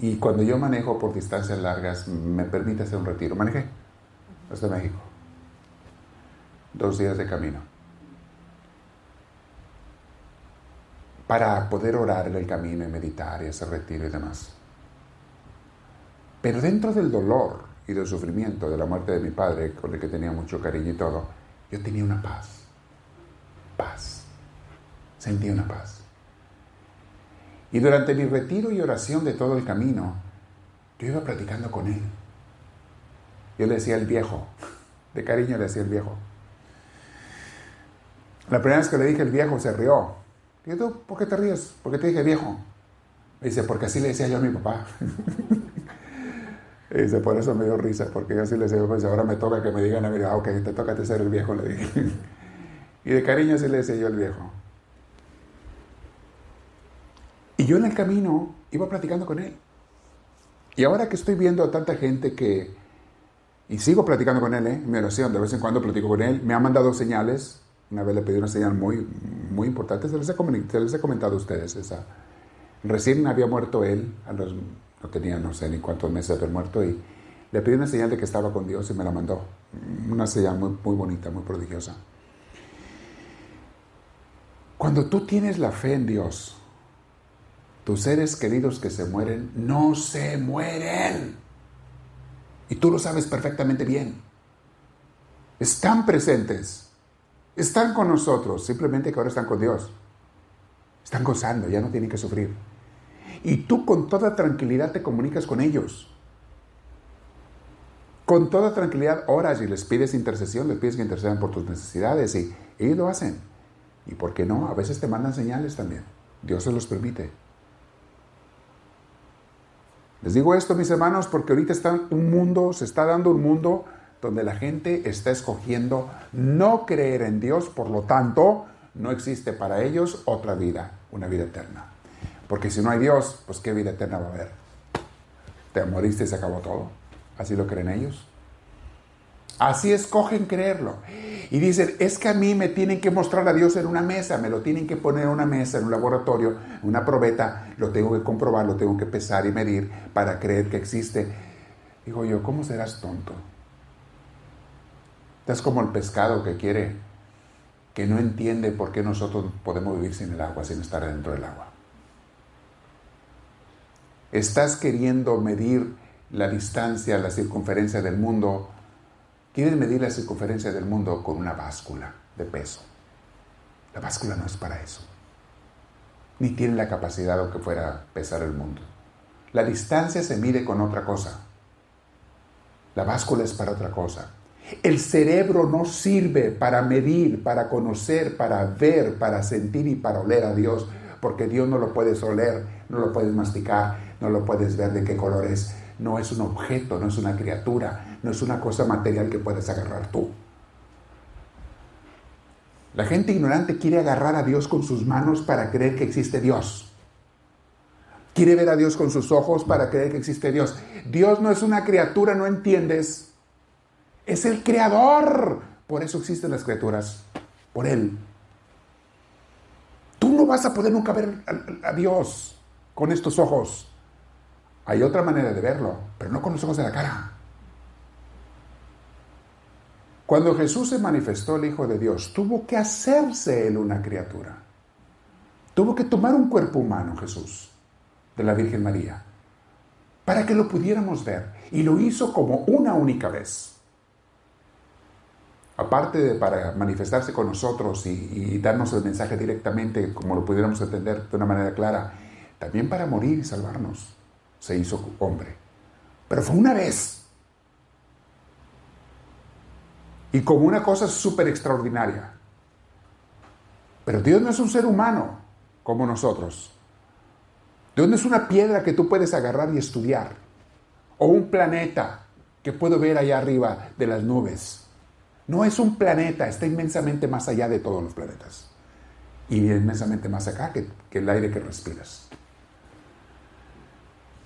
Y cuando yo manejo por distancias largas, me permite hacer un retiro. Manejé hasta México. Dos días de camino. Para poder orar en el camino y meditar y hacer retiro y demás. Pero dentro del dolor y del sufrimiento de la muerte de mi padre, con el que tenía mucho cariño y todo, yo tenía una paz. Paz. Sentí una paz. Y durante mi retiro y oración de todo el camino, yo iba platicando con él. Yo le decía el viejo, de cariño le decía el viejo. La primera vez que le dije el viejo se rió. Y tú, ¿por qué te ríes? ¿Por qué te dije viejo? Me dice, porque así le decía yo a mi papá. dice, por eso me dio risa, porque yo así le decía, pues ahora me toca que me digan a mí, ah, ok, te toca ser el viejo, le dije. y de cariño así le decía yo al viejo. Y yo en el camino iba platicando con él. Y ahora que estoy viendo a tanta gente que, y sigo platicando con él, ¿eh? mi oración, de vez en cuando platico con él, me ha mandado señales, una vez le pedí una señal muy, muy importante, se les, he, les he comentado a ustedes, esa. recién había muerto él, a los, no tenía no sé ni cuántos meses de muerto, y le pedí una señal de que estaba con Dios y me la mandó, una señal muy, muy bonita, muy prodigiosa. Cuando tú tienes la fe en Dios, tus seres queridos que se mueren no se mueren. Y tú lo sabes perfectamente bien. Están presentes. Están con nosotros. Simplemente que ahora están con Dios. Están gozando, ya no tienen que sufrir. Y tú con toda tranquilidad te comunicas con ellos. Con toda tranquilidad oras y les pides intercesión, les pides que intercedan por tus necesidades y ellos lo hacen. ¿Y por qué no? A veces te mandan señales también. Dios se los permite. Les digo esto, mis hermanos, porque ahorita está un mundo, se está dando un mundo donde la gente está escogiendo no creer en Dios, por lo tanto, no existe para ellos otra vida, una vida eterna. Porque si no hay Dios, pues qué vida eterna va a haber. Te moriste y se acabó todo. Así lo creen ellos. Así escogen creerlo. Y dicen, es que a mí me tienen que mostrar a Dios en una mesa, me lo tienen que poner en una mesa, en un laboratorio, una probeta, lo tengo que comprobar, lo tengo que pesar y medir para creer que existe. Digo yo, ¿cómo serás tonto? Estás como el pescado que quiere, que no entiende por qué nosotros podemos vivir sin el agua, sin estar dentro del agua. Estás queriendo medir la distancia, la circunferencia del mundo Quieren medir la circunferencia del mundo con una báscula de peso. La báscula no es para eso. Ni tiene la capacidad o que fuera pesar el mundo. La distancia se mide con otra cosa. La báscula es para otra cosa. El cerebro no sirve para medir, para conocer, para ver, para sentir y para oler a Dios, porque Dios no lo puedes oler, no lo puedes masticar, no lo puedes ver de qué color es no es un objeto, no es una criatura, no es una cosa material que puedes agarrar tú. La gente ignorante quiere agarrar a Dios con sus manos para creer que existe Dios. Quiere ver a Dios con sus ojos para creer que existe Dios. Dios no es una criatura, no entiendes. Es el creador. Por eso existen las criaturas. Por Él. No vas a poder nunca ver a, a Dios con estos ojos. Hay otra manera de verlo, pero no con los ojos de la cara. Cuando Jesús se manifestó el Hijo de Dios, tuvo que hacerse él una criatura. Tuvo que tomar un cuerpo humano, Jesús, de la Virgen María. para que lo pudiéramos ver. Y lo hizo como una única vez. Aparte de para manifestarse con nosotros y, darnos el mensaje directamente, como lo pudiéramos entender de una manera clara, también para morir y salvarnos, se hizo hombre. Pero fue una vez. Y como una cosa súper extraordinaria. Pero Dios no es un ser humano como nosotros. Dios no es una piedra que tú puedes agarrar y estudiar. O un planeta que puedo ver allá arriba de las nubes. No es un planeta, está inmensamente más allá de todos los planetas. Y inmensamente más acá que, el aire que respiras.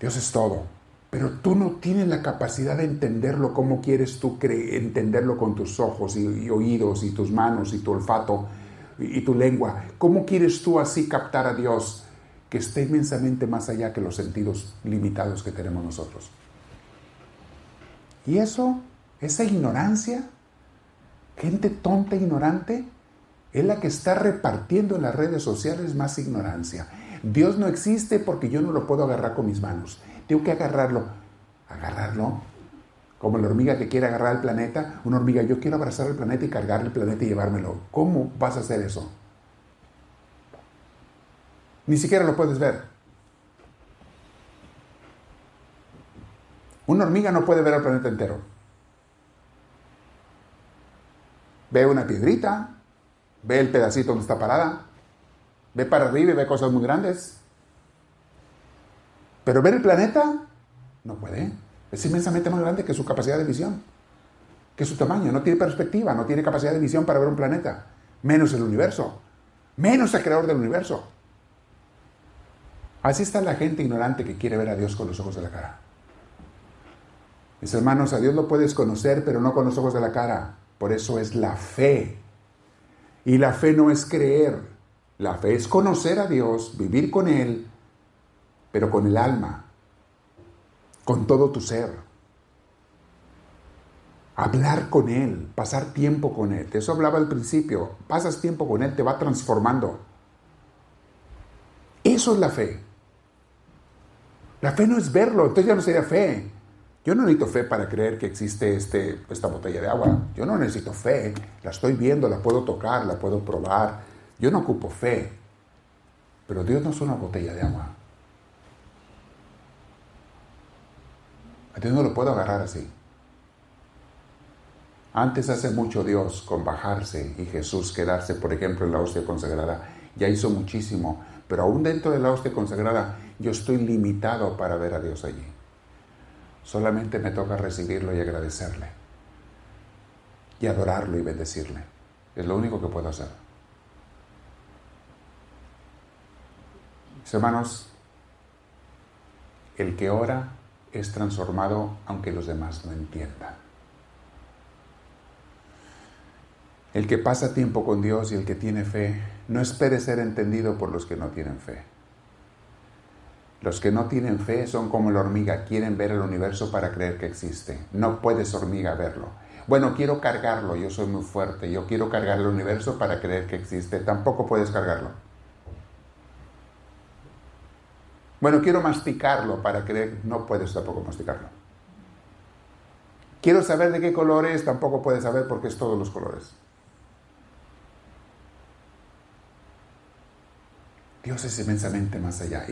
Dios es todo. Pero tú no tienes la capacidad de entenderlo como quieres tú entenderlo con tus ojos y, oídos y tus manos y tu olfato y, tu lengua. ¿Cómo quieres tú así captar a Dios que esté inmensamente más allá que los sentidos limitados que tenemos nosotros? Y eso, esa ignorancia, gente tonta ignorante, es la que está repartiendo en las redes sociales más ignorancia. Dios no existe porque yo no lo puedo agarrar con mis manos. Tengo que agarrarlo. Agarrarlo. Como la hormiga que quiere agarrar el planeta. Una hormiga, yo quiero abrazar el planeta y cargar el planeta y llevármelo. ¿Cómo vas a hacer eso? Ni siquiera lo puedes ver. Una hormiga no puede ver el planeta entero. Ve una piedrita, ve el pedacito donde está parada, ve para arriba y ve cosas muy grandes. Pero ver el planeta no puede. Es inmensamente más grande que su capacidad de visión, que su tamaño. No tiene perspectiva, no tiene capacidad de visión para ver un planeta. Menos el universo. Menos el creador del universo. Así está la gente ignorante que quiere ver a Dios con los ojos de la cara. Mis hermanos, a Dios lo puedes conocer, pero no con los ojos de la cara. Por eso es la fe. Y la fe no es creer. La fe es conocer a Dios, vivir con Él pero con el alma, con todo tu ser. Hablar con Él, pasar tiempo con Él. De eso hablaba al principio. Pasas tiempo con Él, te va transformando. Eso es la fe. La fe no es verlo, entonces ya no sería fe. Yo no necesito fe para creer que existe este, esta botella de agua. Yo no necesito fe. La estoy viendo, la puedo tocar, la puedo probar. Yo no ocupo fe. Pero Dios no es una botella de agua. Dios no lo puedo agarrar así. Antes hace mucho Dios con bajarse y Jesús quedarse, por ejemplo, en la hostia consagrada, ya hizo muchísimo, pero aún dentro de la hostia consagrada yo estoy limitado para ver a Dios allí. Solamente me toca recibirlo y agradecerle. Y adorarlo y bendecirle. Es lo único que puedo hacer. Mis hermanos, el que ora es transformado aunque los demás no entiendan. El que pasa tiempo con Dios y el que tiene fe, no espere ser entendido por los que no tienen fe. Los que no tienen fe son como la hormiga, quieren ver el universo para creer que existe. No puedes hormiga verlo. Bueno, quiero cargarlo, yo soy muy fuerte, yo quiero cargar el universo para creer que existe. Tampoco puedes cargarlo. Bueno, quiero masticarlo para creer, no puedes tampoco masticarlo. Quiero saber de qué color es, tampoco puedes saber porque es todos los colores. Dios es inmensamente más allá.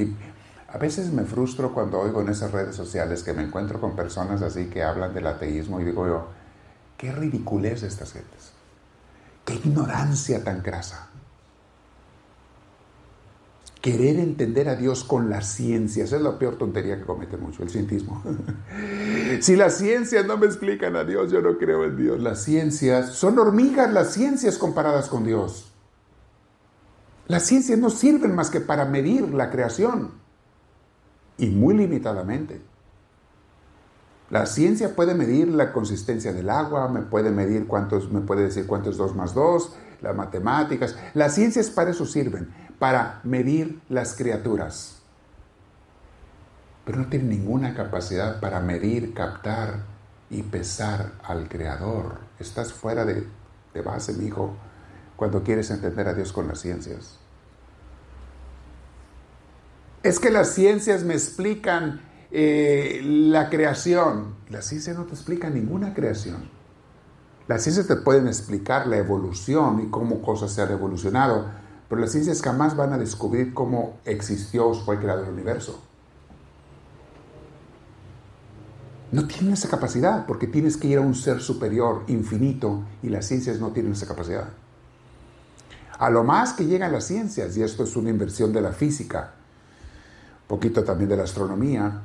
A veces me frustro cuando oigo en esas redes sociales que me encuentro con personas así que hablan del ateísmo y digo yo, qué ridiculez estas gentes. Qué ignorancia tan grasa querer entender a Dios con las ciencias. es la peor tontería que comete mucho, el cientismo. si las ciencias no me explican a Dios, yo no creo en Dios. Las ciencias son hormigas, las ciencias comparadas con Dios. Las ciencias no sirven más que para medir la creación y muy limitadamente. La ciencia puede medir la consistencia del agua, me puede medir cuántos, me puede decir cuánto es 2 más 2, las matemáticas. Las ciencias para eso sirven, para medir las criaturas. Pero no tiene ninguna capacidad para medir, captar y pesar al Creador. Estás fuera de, de base, mi hijo, cuando quieres entender a Dios con las ciencias. Es que las ciencias me explican eh, la creación. La ciencia no te explica ninguna creación. Las ciencias te pueden explicar la evolución y cómo cosas se han evolucionado, pero las ciencias jamás van a descubrir cómo existió o fue creado el universo. No tienen esa capacidad porque tienes que ir a un ser superior, infinito, y las ciencias no tienen esa capacidad. A lo más que llegan las ciencias, y esto es una inversión de la física, poquito también de la astronomía,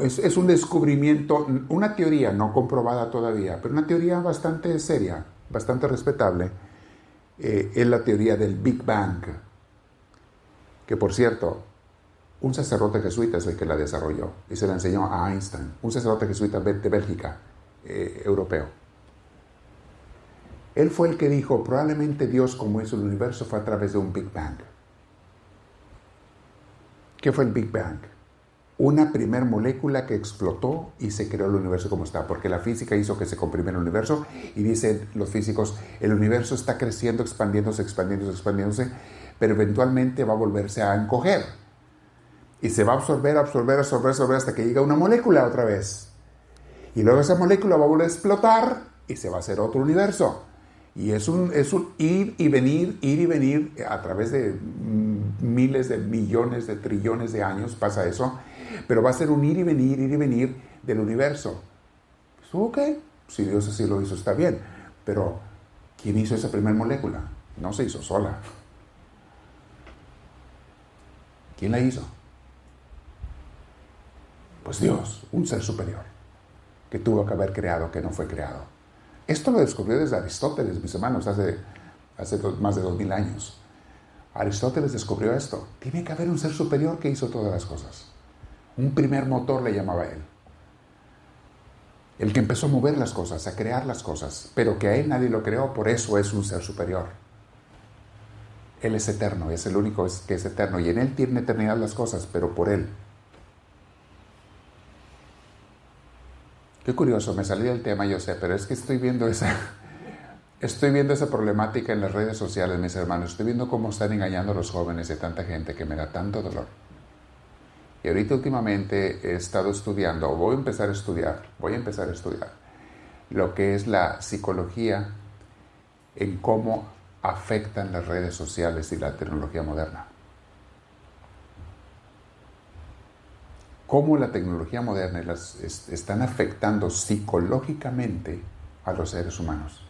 es, un descubrimiento, una teoría no comprobada todavía, pero una teoría bastante seria, bastante respetable, eh, es la teoría del Big Bang, que por cierto, un sacerdote jesuita es el que la desarrolló y se la enseñó a Einstein, un sacerdote jesuita de Bélgica, eh, europeo. Él fue el que dijo, probablemente Dios como hizo el universo fue a través de un Big Bang. ¿Qué fue el Big Bang? una primer molécula que explotó y se creó el universo como está, porque la física hizo que se comprimiera el universo y dicen los físicos, el universo está creciendo, expandiéndose, expandiéndose, expandiéndose, pero eventualmente va a volverse a encoger y se va a absorber, absorber, absorber, absorber hasta que llega una molécula otra vez. Y luego esa molécula va a volver a explotar y se va a hacer otro universo. Y es un, es un ir y venir, ir y venir a través de miles de millones de trillones de años pasa eso pero va a ser un ir y venir, ir y venir del universo. Pues, ok, si Dios así lo hizo, está bien. Pero, ¿quién hizo esa primera molécula? No se hizo sola. ¿Quién la hizo? Pues Dios, un ser superior, que tuvo que haber creado, que no fue creado. Esto lo descubrió desde Aristóteles, mis hermanos, hace, hace más de dos mil años. Aristóteles descubrió esto. Tiene que haber un ser superior que hizo todas las cosas. Un primer motor le llamaba él. El que empezó a mover las cosas, a crear las cosas, pero que a él nadie lo creó, por eso es un ser superior. Él es eterno, es el único que es eterno y en él tiene eternidad las cosas, pero por él. Qué curioso, me salí del tema, yo sé, pero es que estoy viendo esa, estoy viendo esa problemática en las redes sociales, mis hermanos. Estoy viendo cómo están engañando a los jóvenes de tanta gente que me da tanto dolor. Y ahorita últimamente he estado estudiando, o voy a empezar a estudiar, voy a empezar a estudiar lo que es la psicología en cómo afectan las redes sociales y la tecnología moderna. Cómo la tecnología moderna las, están afectando psicológicamente a los seres humanos.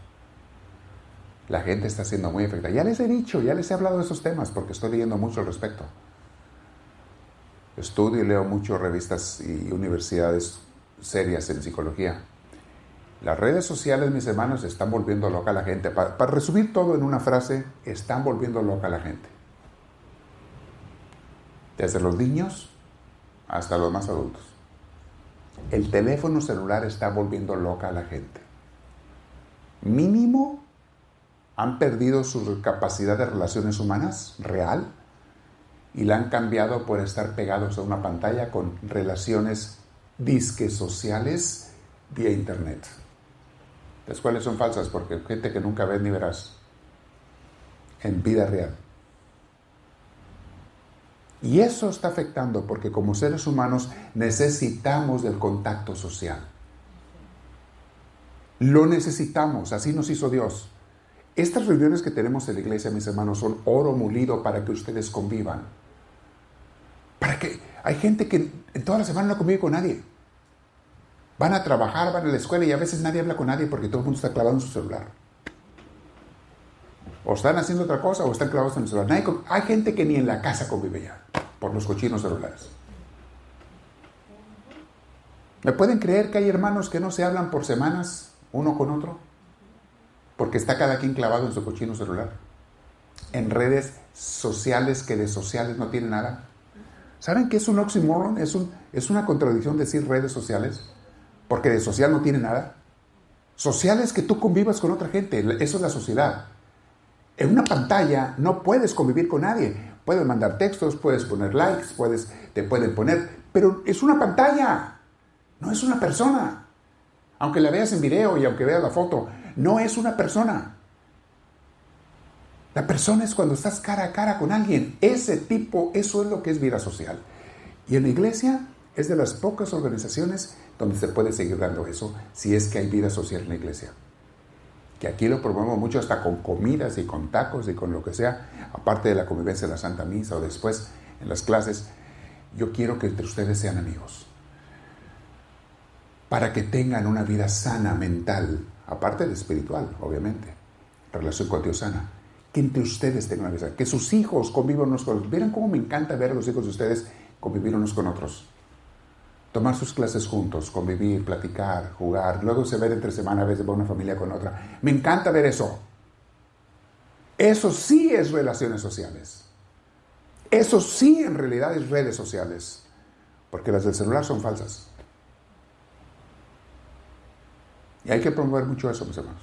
La gente está siendo muy afectada. Ya les he dicho, ya les he hablado de esos temas porque estoy leyendo mucho al respecto estudio y leo mucho revistas y universidades serias en psicología. Las redes sociales, mis hermanos, están volviendo loca a la gente. Para, resumir todo en una frase, están volviendo loca a la gente. Desde los niños hasta los más adultos. El teléfono celular está volviendo loca a la gente. Mínimo han perdido su capacidad de relaciones humanas real y la han cambiado por estar pegados a una pantalla con relaciones disques sociales vía internet. Las cuales son falsas porque gente que nunca ves ni verás en vida real. Y eso está afectando porque como seres humanos necesitamos del contacto social. Lo necesitamos, así nos hizo Dios. Estas reuniones que tenemos en la iglesia, mis hermanos, son oro molido para que ustedes convivan. Para que hay gente que en toda la semana no convive con nadie. Van a trabajar, van a la escuela y a veces nadie habla con nadie porque todo el mundo está clavado en su celular. O están haciendo otra cosa o están clavados en el celular. hay gente que ni en la casa convive ya por los cochinos celulares. ¿Me pueden creer que hay hermanos que no se hablan por semanas uno con otro? Porque está cada quien clavado en su cochino celular. En redes sociales que de sociales no tienen nada. ¿Saben qué es un oxymoron? Es, un, es una contradicción decir redes sociales, porque de social no tiene nada. Social es que tú convivas con otra gente, eso es la sociedad. En una pantalla no puedes convivir con nadie. Puedes mandar textos, puedes poner likes, puedes, te pueden poner, pero es una pantalla, no es una persona. Aunque la veas en video y aunque veas la foto, no es una persona. La persona es cuando estás cara a cara con alguien. Ese tipo, eso es lo que es vida social. Y en la iglesia Es de las pocas organizaciones donde se puede seguir dando eso si es que hay vida social en la iglesia. Que aquí lo promovemos mucho hasta con comidas y con tacos y con lo que sea, aparte de la convivencia de la Santa Misa o después en las clases. Yo quiero que entre ustedes sean amigos. Para que tengan una vida sana mental, aparte de espiritual, obviamente. Relación con Dios sana que entre ustedes tengan una vida, que sus hijos convivan unos con otros. Vieran cómo me encanta ver a los hijos de ustedes convivir unos con otros. Tomar sus clases juntos, convivir, platicar, jugar, luego se ver entre semana, a veces va una familia con otra. Me encanta ver eso. Eso sí es relaciones sociales. Eso sí en realidad es redes sociales. Porque las del celular son falsas. Y hay que promover mucho eso, mis hermanos.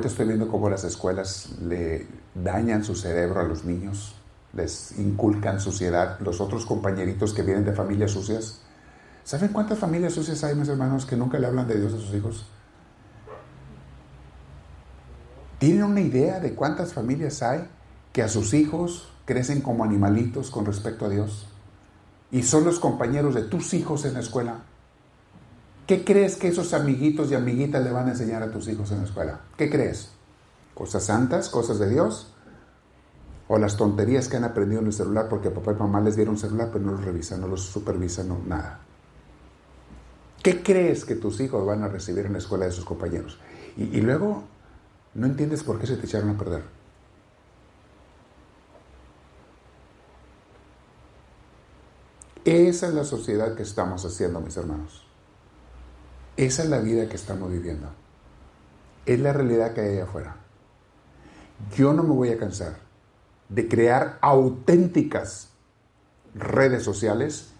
Te estoy viendo cómo las escuelas le dañan su cerebro a los niños, les inculcan suciedad. Los otros compañeritos que vienen de familias sucias, ¿saben cuántas familias sucias hay, mis hermanos, que nunca le hablan de Dios a sus hijos? ¿Tienen una idea de cuántas familias hay que a sus hijos crecen como animalitos con respecto a Dios? Y son los compañeros de tus hijos en la escuela. ¿Qué crees que esos amiguitos y amiguitas le van a enseñar a tus hijos en la escuela? ¿Qué crees? ¿Cosas santas? ¿Cosas de Dios? ¿O las tonterías que han aprendido en el celular porque papá y mamá les dieron celular pero no los revisan, no los supervisan, no, nada? ¿Qué crees que tus hijos van a recibir en la escuela de sus compañeros? Y, y luego no entiendes por qué se te echaron a perder. Esa es la sociedad que estamos haciendo, mis hermanos. Esa es la vida que estamos viviendo. Es la realidad que hay allá afuera. Yo no me voy a cansar de crear auténticas redes sociales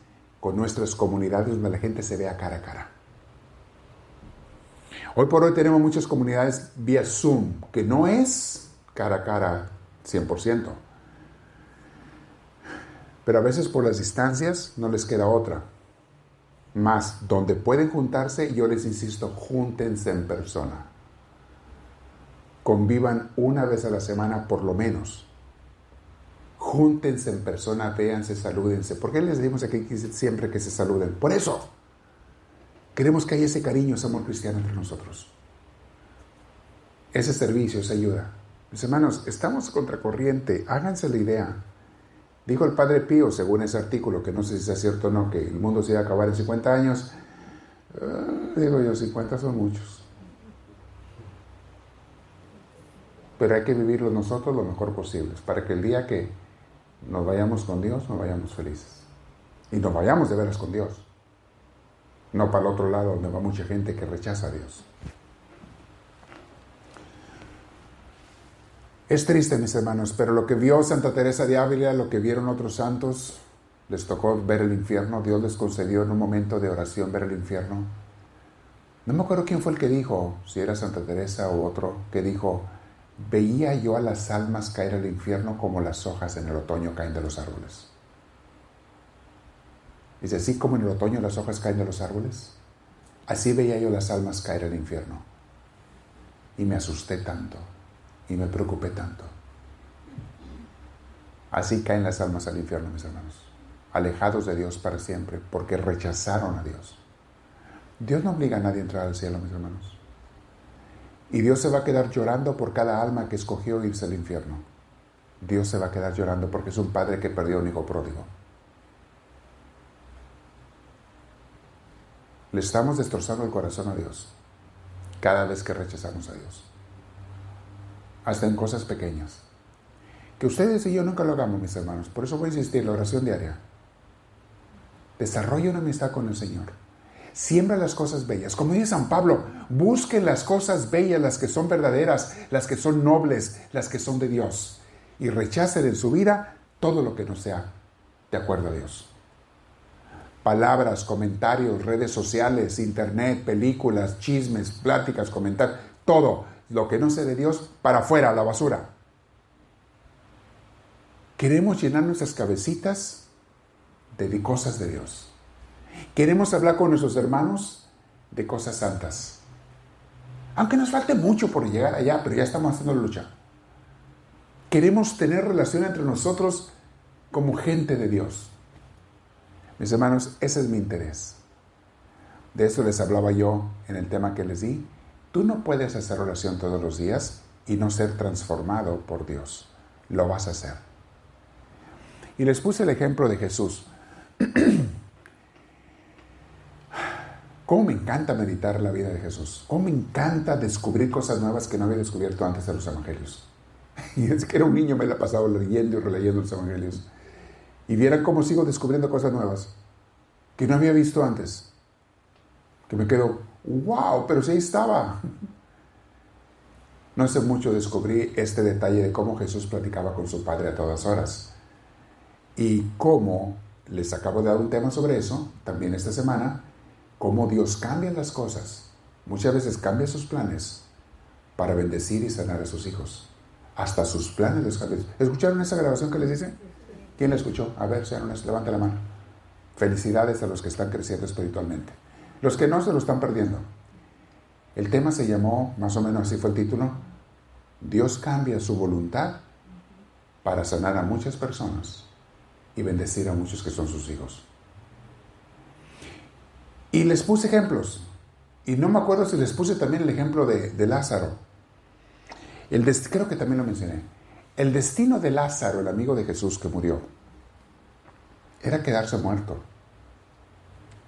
con nuestras comunidades donde la gente se vea cara a cara. Hoy por hoy tenemos muchas comunidades vía Zoom, que no es cara a cara 100%. Pero a veces por las distancias no les queda otra. Más, donde pueden juntarse, yo les insisto, júntense en persona. Convivan una vez a la semana por lo menos. Júntense en persona, véanse, salúdense. ¿Por qué les decimos aquí siempre que se saluden? Por eso. Queremos que haya ese cariño, ese amor cristiano entre nosotros. Ese servicio, esa ayuda. Mis hermanos, estamos contracorriente. Háganse la idea. Dijo el padre Pío, según ese artículo, que no sé si sea cierto o no, que el mundo se iba a acabar en 50 años. Ah, digo yo, 50 son muchos. Pero hay que vivirlo nosotros lo mejor posible, para que el día que nos vayamos con Dios, nos vayamos felices. Y nos vayamos de veras con Dios. No para el otro lado, donde va mucha gente que rechaza a Dios. Es triste, mis hermanos, pero lo que vio Santa Teresa de Ávila, lo que vieron otros santos, les tocó ver el infierno. Dios les concedió en un momento de oración ver el infierno. No me acuerdo quién fue el que dijo, si era Santa Teresa o otro, que dijo, veía yo a las almas caer al infierno como las hojas en el otoño caen de los árboles. Dice, así como en el otoño las hojas caen de los árboles, así veía yo las almas caer al infierno. Y me asusté tanto y me preocupé tanto. Así caen las almas al infierno, mis hermanos, alejados de Dios para siempre, porque rechazaron a Dios. Dios no obliga a nadie a entrar al cielo, mis hermanos. Y Dios se va a quedar llorando por cada alma que escogió irse al infierno. Dios se va a quedar llorando porque es un padre que perdió un hijo pródigo. Le estamos destrozando el corazón a Dios cada vez que rechazamos a Dios hasta en cosas pequeñas. Que ustedes y yo nunca lo hagamos, mis hermanos. Por eso voy a insistir, la oración diaria. Desarrolla una amistad con el Señor. Siembra las cosas bellas. Como dice San Pablo, busquen las cosas bellas, las que son verdaderas, las que son nobles, las que son de Dios. Y rechacen en su vida todo lo que no sea de acuerdo a Dios. Palabras, comentarios, redes sociales, internet, películas, chismes, pláticas, comentarios, todo lo que no sea de Dios para afuera, a la basura. Queremos llenar nuestras cabecitas de cosas de Dios. Queremos hablar con nuestros hermanos de cosas santas. Aunque nos falte mucho por llegar allá, pero ya estamos haciendo lucha. Queremos tener relación entre nosotros como gente de Dios. Mis hermanos, ese es mi interés. De eso les hablaba yo en el tema que les di. Tú no puedes hacer oración todos los días y no ser transformado por Dios. Lo vas a hacer. Y les puse el ejemplo de Jesús. ¿Cómo me encanta meditar la vida de Jesús? ¿Cómo me encanta descubrir cosas nuevas que no había descubierto antes de los evangelios? Y es que era un niño, me la pasaba leyendo y releyendo los evangelios. Y vieran cómo sigo descubriendo cosas nuevas que no había visto antes. Que me quedo, wow, pero sí estaba. No hace mucho descubrí este detalle de cómo Jesús platicaba con su Padre a todas horas. Y cómo, les acabo de dar un tema sobre eso, también esta semana, cómo Dios cambia las cosas. Muchas veces cambia sus planes para bendecir y sanar a sus hijos. Hasta sus planes los cambia. ¿Escucharon esa grabación que les dice? ¿Quién la escuchó? A ver, sean levante la mano. Felicidades a los que están creciendo espiritualmente. Los que no se lo están perdiendo. El tema se llamó, más o menos así fue el título, Dios cambia su voluntad para sanar a muchas personas y bendecir a muchos que son sus hijos. Y les puse ejemplos. Y no me acuerdo si les puse también el ejemplo de, Lázaro. El creo que también lo mencioné. El destino de Lázaro, el amigo de Jesús que murió, era quedarse muerto.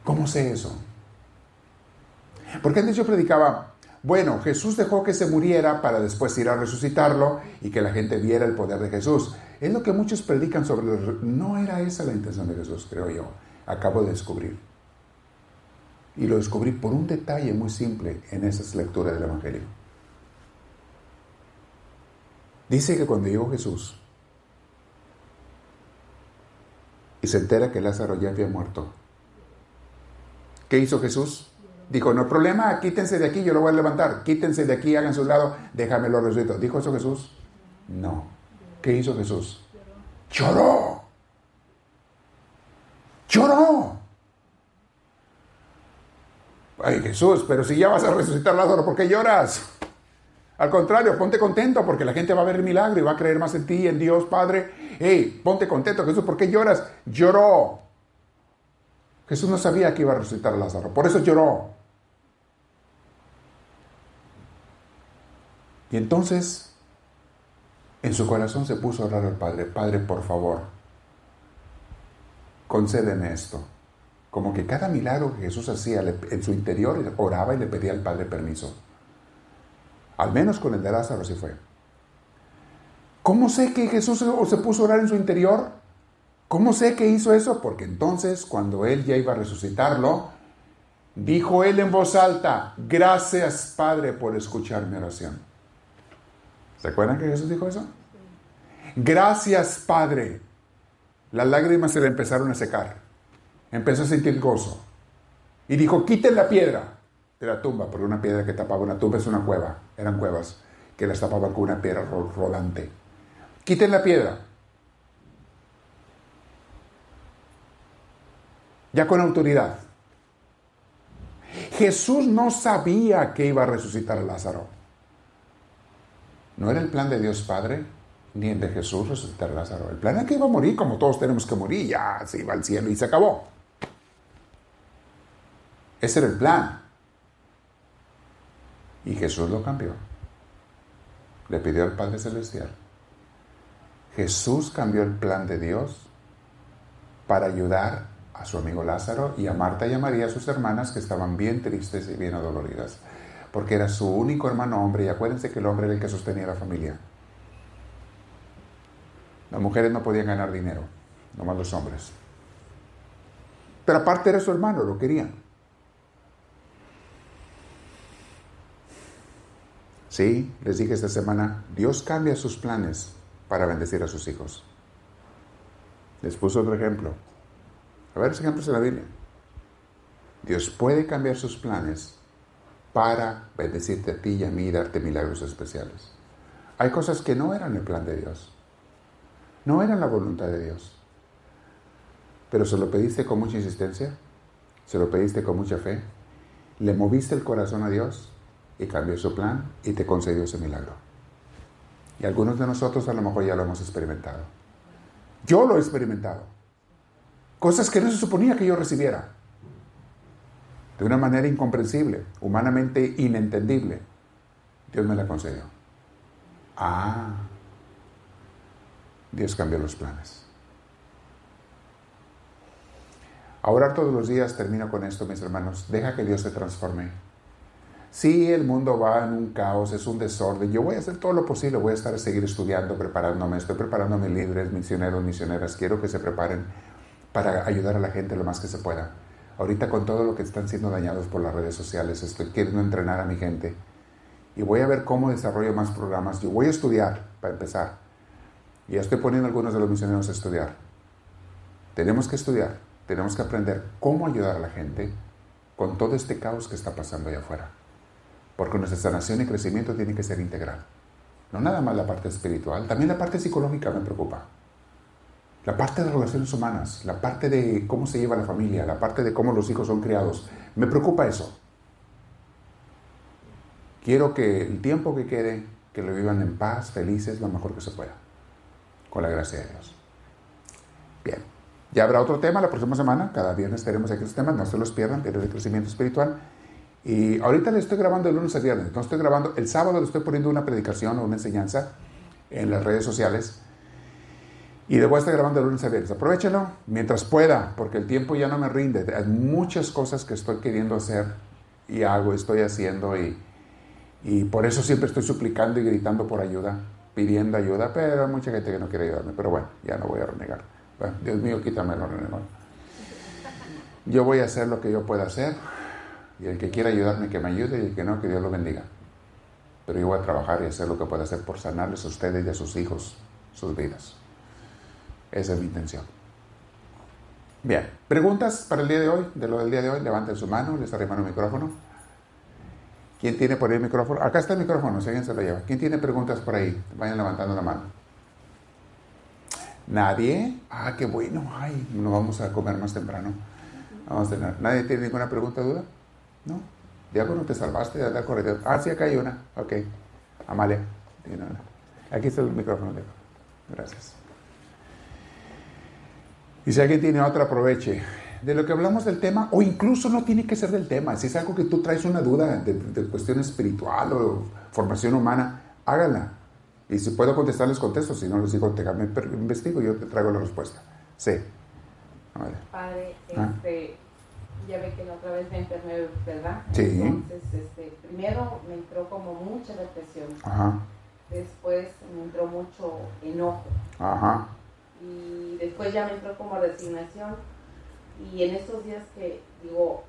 ¿Cómo sé eso? Porque antes yo predicaba, bueno, Jesús dejó que se muriera para después ir a resucitarlo y que la gente viera el poder de Jesús. Es lo que muchos predican sobre... No era esa la intención de Jesús, creo yo. Acabo de descubrir. Y lo descubrí por un detalle muy simple en esas lecturas del Evangelio. Dice que cuando llegó Jesús y se entera que Lázaro ya había muerto, ¿qué hizo Jesús? Dijo, no hay problema, quítense de aquí, yo lo voy a levantar. Quítense de aquí, hagan su lado, déjamelo resucito. ¿Dijo eso Jesús? No. ¿Qué hizo Jesús? Lloró. Lloró. Ay, Jesús, pero si ya vas a resucitar Lázaro, ¿por qué lloras? Al contrario, ponte contento porque la gente va a ver el milagro y va a creer más en ti, en Dios Padre. Hey, ponte contento, Jesús, ¿por qué lloras? Lloró. Jesús no sabía que iba a resucitar a Lázaro, por eso lloró. Y entonces, en su corazón se puso a orar al Padre, Padre, por favor, concédeme esto. Como que cada milagro que Jesús hacía en su interior oraba y le pedía al Padre permiso. Al menos con el de Lázaro así fue. ¿Cómo sé que Jesús se puso a orar en su interior? ¿Cómo sé que hizo eso? Porque entonces, cuando él ya iba a resucitarlo, dijo él en voz alta, gracias Padre por escuchar mi oración. ¿Se acuerdan que Jesús dijo eso? Gracias Padre. Las lágrimas se le empezaron a secar empezó a sentir gozo. Y dijo, quiten la piedra de la tumba, porque una piedra que tapaba una tumba es una cueva, eran cuevas que las tapaban con una piedra rodante. Quiten la piedra. Ya con autoridad. Jesús no sabía que iba a resucitar a Lázaro. No era el plan de Dios Padre ni el de Jesús resucitar a Lázaro. El plan era que iba a morir como todos tenemos que morir, ya se iba al cielo y se acabó. Ese era el plan. Y Jesús lo cambió. Le pidió al Padre Celestial. Jesús cambió el plan de Dios para ayudar a su amigo Lázaro y a Marta y a María, sus hermanas, que estaban bien tristes y bien adoloridas, porque era su único hermano hombre, y acuérdense que el hombre era el que sostenía la familia. Las mujeres no podían ganar dinero, nomás los hombres. Pero aparte era su hermano, lo querían. Sí, les dije esta semana, Dios cambia sus planes para bendecir a sus hijos. Les puse otro ejemplo. A ver, ejemplos en la Biblia. Dios puede cambiar sus planes para bendecirte a ti y a mí y darte milagros especiales. Hay cosas que no eran el plan de Dios. No eran la voluntad de Dios. Pero se lo pediste con mucha insistencia. Se lo pediste con mucha fe. Le moviste el corazón a Dios y cambió su plan y te concedió ese milagro. Y algunos de nosotros a lo mejor ya lo hemos experimentado. Yo lo he experimentado. Cosas que no se suponía que yo recibiera. De una manera incomprensible, humanamente inentendible. Dios me la concedió. Ah, Dios cambió los planes. Ahora todos los días termino con esto, mis hermanos. Deja que Dios se transforme. Si el mundo va en un caos, es un desorden. Yo voy a hacer todo lo posible, voy a estar a seguir estudiando, preparándome. Estoy preparando a mis líderes, misioneros, misioneras. Quiero que se preparen para ayudar a la gente lo más que se pueda. Ahorita con todo lo que están siendo dañados por las redes sociales, estoy queriendo entrenar a mi gente. Y voy a ver cómo desarrollo más programas. Yo voy a estudiar, para empezar. Y ya estoy poniendo algunos de los misioneros a estudiar. Tenemos que estudiar, tenemos que aprender cómo ayudar a la gente con todo este caos que está pasando allá afuera. Porque nuestra sanación y crecimiento tiene que ser integral. No nada más la parte espiritual, también la parte psicológica me preocupa. La parte de relaciones humanas, la parte de cómo se lleva la familia, la parte de cómo los hijos son criados. Me preocupa eso. Quiero que el tiempo que quede, que lo vivan en paz, felices, lo mejor que se pueda. Con la gracia de Dios. Bien. Ya habrá otro tema la próxima semana. Cada viernes tenemos aquí estos temas. No se los pierdan. Tiene de crecimiento espiritual. Y ahorita le estoy grabando el lunes a viernes. No estoy grabando. El sábado le estoy poniendo una predicación o una enseñanza en las redes sociales. Y debo estar grabando el lunes a viernes. Aprovechenlo mientras pueda, porque el tiempo ya no me rinde. Hay muchas cosas que estoy queriendo hacer y hago, estoy haciendo. Y, y por eso siempre estoy suplicando y gritando por ayuda, pidiendo ayuda. Pero hay mucha gente que no quiere ayudarme. Pero bueno, ya no voy a renegar. Bueno, Dios mío, quítamelo, renegón. Yo voy a hacer lo que yo pueda hacer y el que quiera ayudarme, que me ayude, y el que no, que Dios lo bendiga. Pero yo voy a trabajar y hacer lo que pueda hacer por sanarles a ustedes y a sus hijos, sus vidas. Esa es mi intención. Bien, preguntas para el día de hoy, de lo del día de hoy, levanten su mano, les arriman el micrófono. ¿Quién tiene por ahí el micrófono? Acá está el micrófono, si alguien se lo lleva. ¿Quién tiene preguntas por ahí? Vayan levantando la mano. ¿Nadie? Ah, qué bueno. Ay, nos vamos a comer más temprano. Vamos a tener. ¿Nadie tiene ninguna pregunta, duda? ¿No? Diácono, te salvaste de la corriente. Ah, sí, acá hay una. Ok. Amalia. Aquí está el micrófono, Diácono. Gracias. Y si alguien tiene otra, aproveche. De lo que hablamos del tema, o incluso no tiene que ser del tema. Si es algo que tú traes una duda de, de cuestión espiritual o formación humana, hágala. Y si puedo contestar, les contesto. Si no, les digo, déjame, investigo y yo te traigo la respuesta. Sí. Padre, este, ya ve que la otra vez me enfermé, ¿verdad? Sí. Entonces, este, primero me entró como mucha depresión. Ajá. Después me entró mucho enojo. Ajá. Y después ya me entró como resignación. Y en estos días que digo,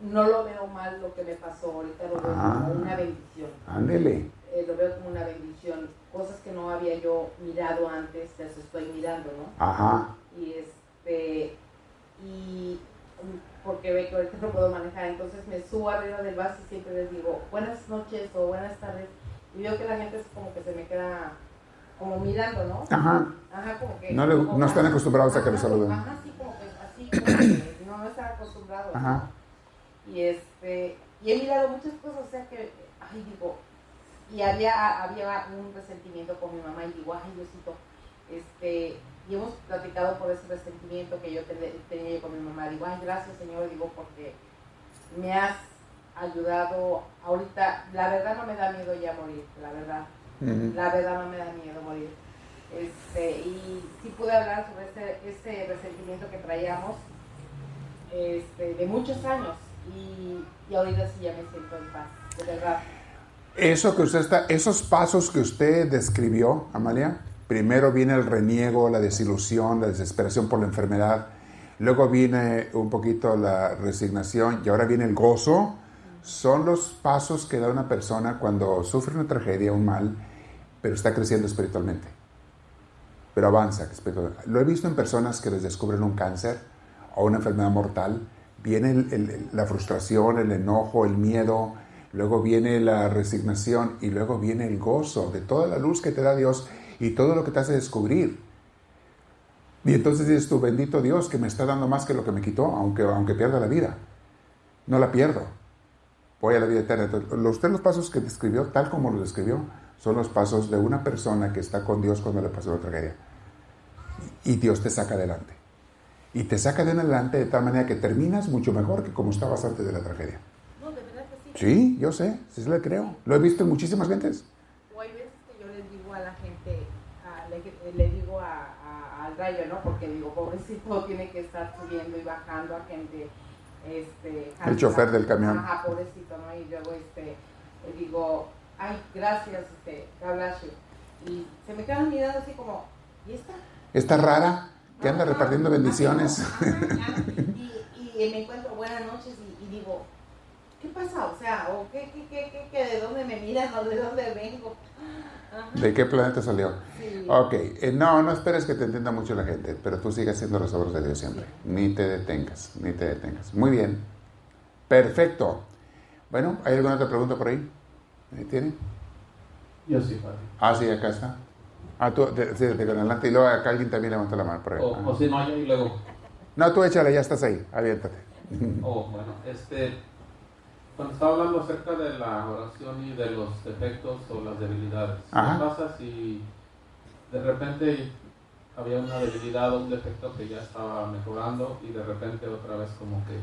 no lo veo mal lo que me pasó, ahorita lo veo Ah. como una bendición. Ándele. Eh, lo veo como una bendición. Cosas que no había yo mirado antes, las estoy mirando, ¿no? Ajá. y este y porque ve que ahorita no puedo manejar entonces me subo arriba del bus y siempre les digo buenas noches o buenas tardes y veo que la gente es como que se me queda como mirando no Ajá. ajá como que No le- como- no están acostumbrados a que les saluden. ajá sí como que así como que no no están acostumbrados Ajá. y este y he mirado muchas cosas o sea que ay digo y había había un resentimiento con mi mamá y digo ay Diosito este y hemos platicado por ese resentimiento que yo ten- tenía yo con mi mamá digo ay gracias señor digo porque me has ayudado ahorita la verdad no me da miedo ya morir la verdad La verdad no me da miedo morir este y sí pude hablar sobre ese, ese resentimiento que traíamos este, de muchos años y, y ahorita sí ya me siento en paz, de verdad. Eso que usted está, esos pasos que usted describió, Amalia, primero viene el reniego, la desilusión, la desesperación por la enfermedad, luego viene un poquito la resignación y ahora viene el gozo. Son los pasos que da una persona cuando sufre una tragedia, un mal, pero está creciendo espiritualmente. Pero avanza. Lo he visto en personas que les descubren un cáncer o una enfermedad mortal. Viene la frustración, el enojo, el miedo, luego viene la resignación y luego viene el gozo de toda la luz que te da Dios y todo lo que te hace descubrir. Y entonces dices tú, bendito Dios que me está dando más que lo que me quitó, aunque, aunque pierda la vida. No la pierdo. Voy a la vida eterna. Entonces, los, los pasos que describió, tal como los describió, son los pasos de una persona que está con Dios cuando le pasó la tragedia. Y Dios te saca adelante. Y te saca de adelante de tal manera que terminas mucho mejor que como estabas antes de la tragedia. No, de verdad que sí. Sí, yo sé, sí le creo. Lo he visto en muchísimas gentes. O hay veces que yo les digo a la gente, le, digo al rayo, ¿no? Porque digo, pobrecito, tiene que estar subiendo y bajando a gente. Este, el chofer del camión. Ajá, pobrecito, ¿no? Y luego este, le digo, ay, gracias, este, Y se me quedan mirando así como, ¿y esta? ¿Está rara? que anda repartiendo bendiciones. y, me encuentro buenas noches y, digo, ¿qué pasa? O sea, ¿o qué, qué, qué, qué, ¿de dónde me miran o de dónde vengo? ¿De qué planeta salió? Ok, eh, no, no esperes que te entienda mucho la gente, pero tú sigas haciendo las obras de Dios siempre. Ni te detengas, ni te detengas. Muy bien. Perfecto. Bueno, ¿hay alguna otra pregunta por ahí? ¿Ahí tiene? Yo sí, padre. Ah, sí, acá está. Ah, tú, sí, de, adelante. Y luego acá alguien también levanta la mano por ahí. O, si no, yo y luego. No, tú échale, ya estás ahí. Aviéntate. Oh, bueno, este. Cuando estaba hablando acerca de la oración y de los defectos o las debilidades, ¿qué pasa si de repente había una debilidad o un defecto que ya estaba mejorando y de repente otra vez como que...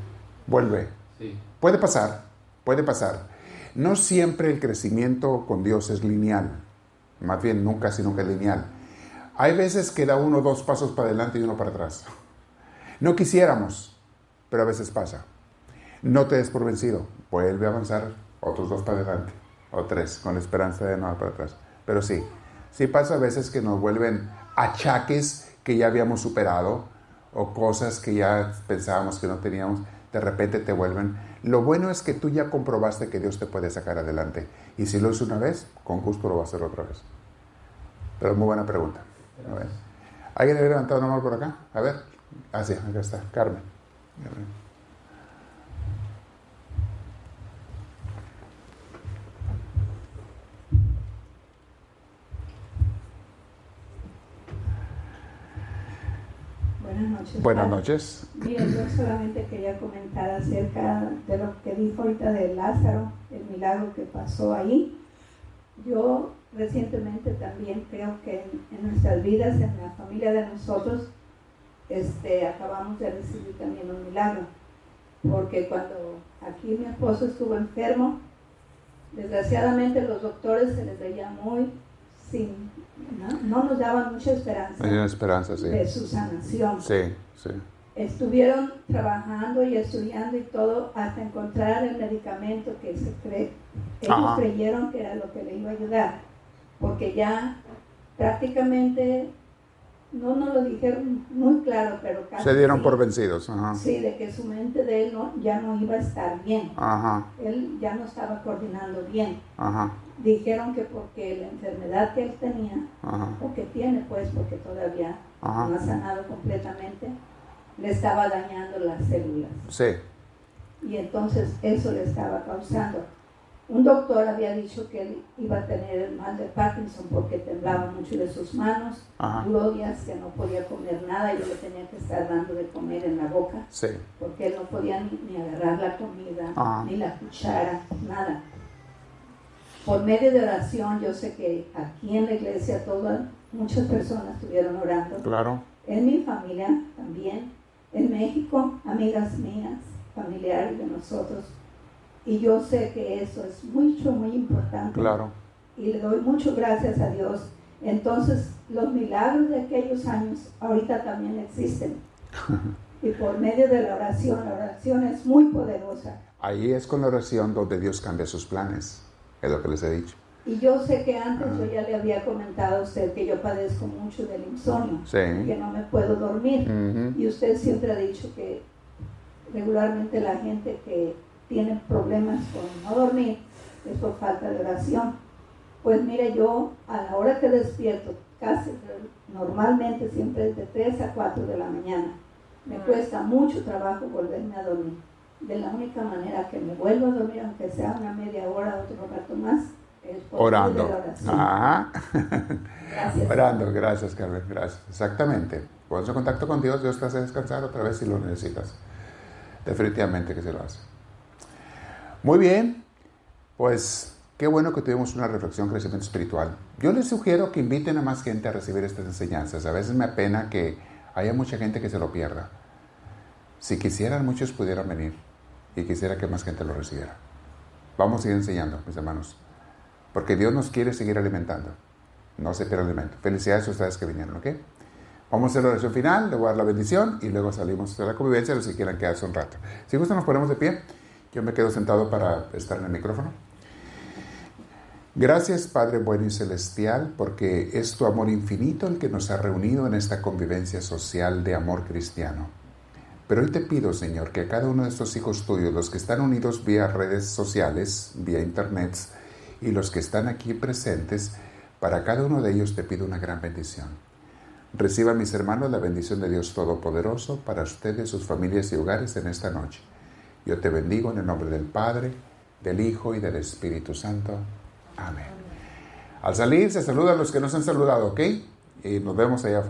Vuelve. Sí. Puede pasar, puede pasar. No siempre el crecimiento con Dios es lineal más bien nunca, sino que lineal. Hay veces que da uno dos pasos para adelante y uno para atrás. No quisiéramos, pero a veces pasa. No te des por vencido, vuelve a avanzar otros dos para adelante, o tres, con la esperanza de no para atrás. Pero sí, sí pasa a veces que nos vuelven achaques que ya habíamos superado, o cosas que ya pensábamos que no teníamos, de repente te vuelven. Lo bueno es que tú ya comprobaste que Dios te puede sacar adelante. Y si lo hizo una vez, con gusto lo va a hacer otra vez. Pero muy buena pregunta. ¿Alguien le ha levantado mano por acá? A ver. Ah, acá está. Carmen. Buenas noches. Buenas noches. Mira, yo solamente quería comentar acerca de lo que dijo ahorita de Lázaro, el milagro que pasó ahí. Yo recientemente también creo que en, nuestras vidas, en la familia de nosotros, este, acabamos de recibir también un milagro. Porque cuando aquí mi esposo estuvo enfermo, desgraciadamente los doctores se les veía muy sin, no, nos daban mucha esperanza, esperanza sí. de su sanación. Sí, sí. Estuvieron trabajando y estudiando y todo hasta encontrar el medicamento que se cree, ellos creyeron que era lo que le iba a ayudar porque ya prácticamente no nos lo dijeron muy claro, pero casi. Se dieron por vencidos. Ajá. Sí, de que su mente de él no, ya no iba a estar bien. Ajá. Él ya no estaba coordinando bien. Ajá. Dijeron que porque la enfermedad que él tenía, o que tiene, pues, porque todavía no ha sanado completamente, le estaba dañando las células. Sí. Y entonces eso le estaba causando un doctor había dicho que él iba a tener el mal de Parkinson porque temblaba mucho de sus manos, glorias, que no podía comer nada, yo le tenía que estar dando de comer en la boca, porque él no podía ni, agarrar la comida, ni la cuchara, nada. Por medio de oración, yo sé que aquí en la iglesia todas, muchas personas estuvieron orando. Claro. En mi familia también, en México, amigas mías, familiares de nosotros, y yo sé que eso es mucho, muy importante. Claro. Y le doy muchas gracias a Dios. Entonces, los milagros de aquellos años ahorita también existen. y por medio de la oración, la oración es muy poderosa. Ahí es con la oración donde Dios cambia sus planes, es lo que les he dicho. Y yo sé que antes yo ya le había comentado a usted que yo padezco mucho del insomnio, que no me puedo dormir. Y usted siempre ha dicho que regularmente la gente que tienen problemas con no dormir, es por falta de oración. Pues mire, yo a la hora que despierto, casi normalmente siempre es de 3 a 4 de la mañana, me ah. cuesta mucho trabajo volverme a dormir. De la única manera que me vuelvo a dormir, aunque sea una media hora, otro rato más, es por orando. Ajá. Gracias. Orando, gracias Carmen, gracias. Exactamente. Ponte en contacto con Dios, Dios te hace descansar otra vez si lo necesitas. Definitivamente que se lo hace. Muy bien, pues qué bueno que tuvimos una reflexión, crecimiento espiritual. Yo les sugiero que inviten a más gente a recibir estas enseñanzas. A veces me apena que haya mucha gente que se lo pierda. Si quisieran, muchos pudieran venir y quisiera que más gente lo recibiera. Vamos a seguir enseñando, mis hermanos, porque Dios nos quiere seguir alimentando. No se pierda alimento. Felicidades a ustedes que vinieron, ¿ok? Vamos a hacer la oración final, le voy a dar la bendición y luego salimos de la convivencia, los que quieran quedarse un rato. Si gustan, nos ponemos de pie. Yo me quedo sentado para estar en el micrófono. Gracias Padre bueno y celestial porque es tu amor infinito el que nos ha reunido en esta convivencia social de amor cristiano. Pero hoy te pido Señor que a cada uno de estos hijos tuyos, los que están unidos vía redes sociales, vía internet y los que están aquí presentes, para cada uno de ellos te pido una gran bendición. Reciban mis hermanos la bendición de Dios Todopoderoso para ustedes, sus familias y hogares en esta noche. Yo te bendigo en el nombre del Padre, del Hijo y del Espíritu Santo. Amén. Al salir se saludan los que nos han saludado, ¿ok? Y nos vemos allá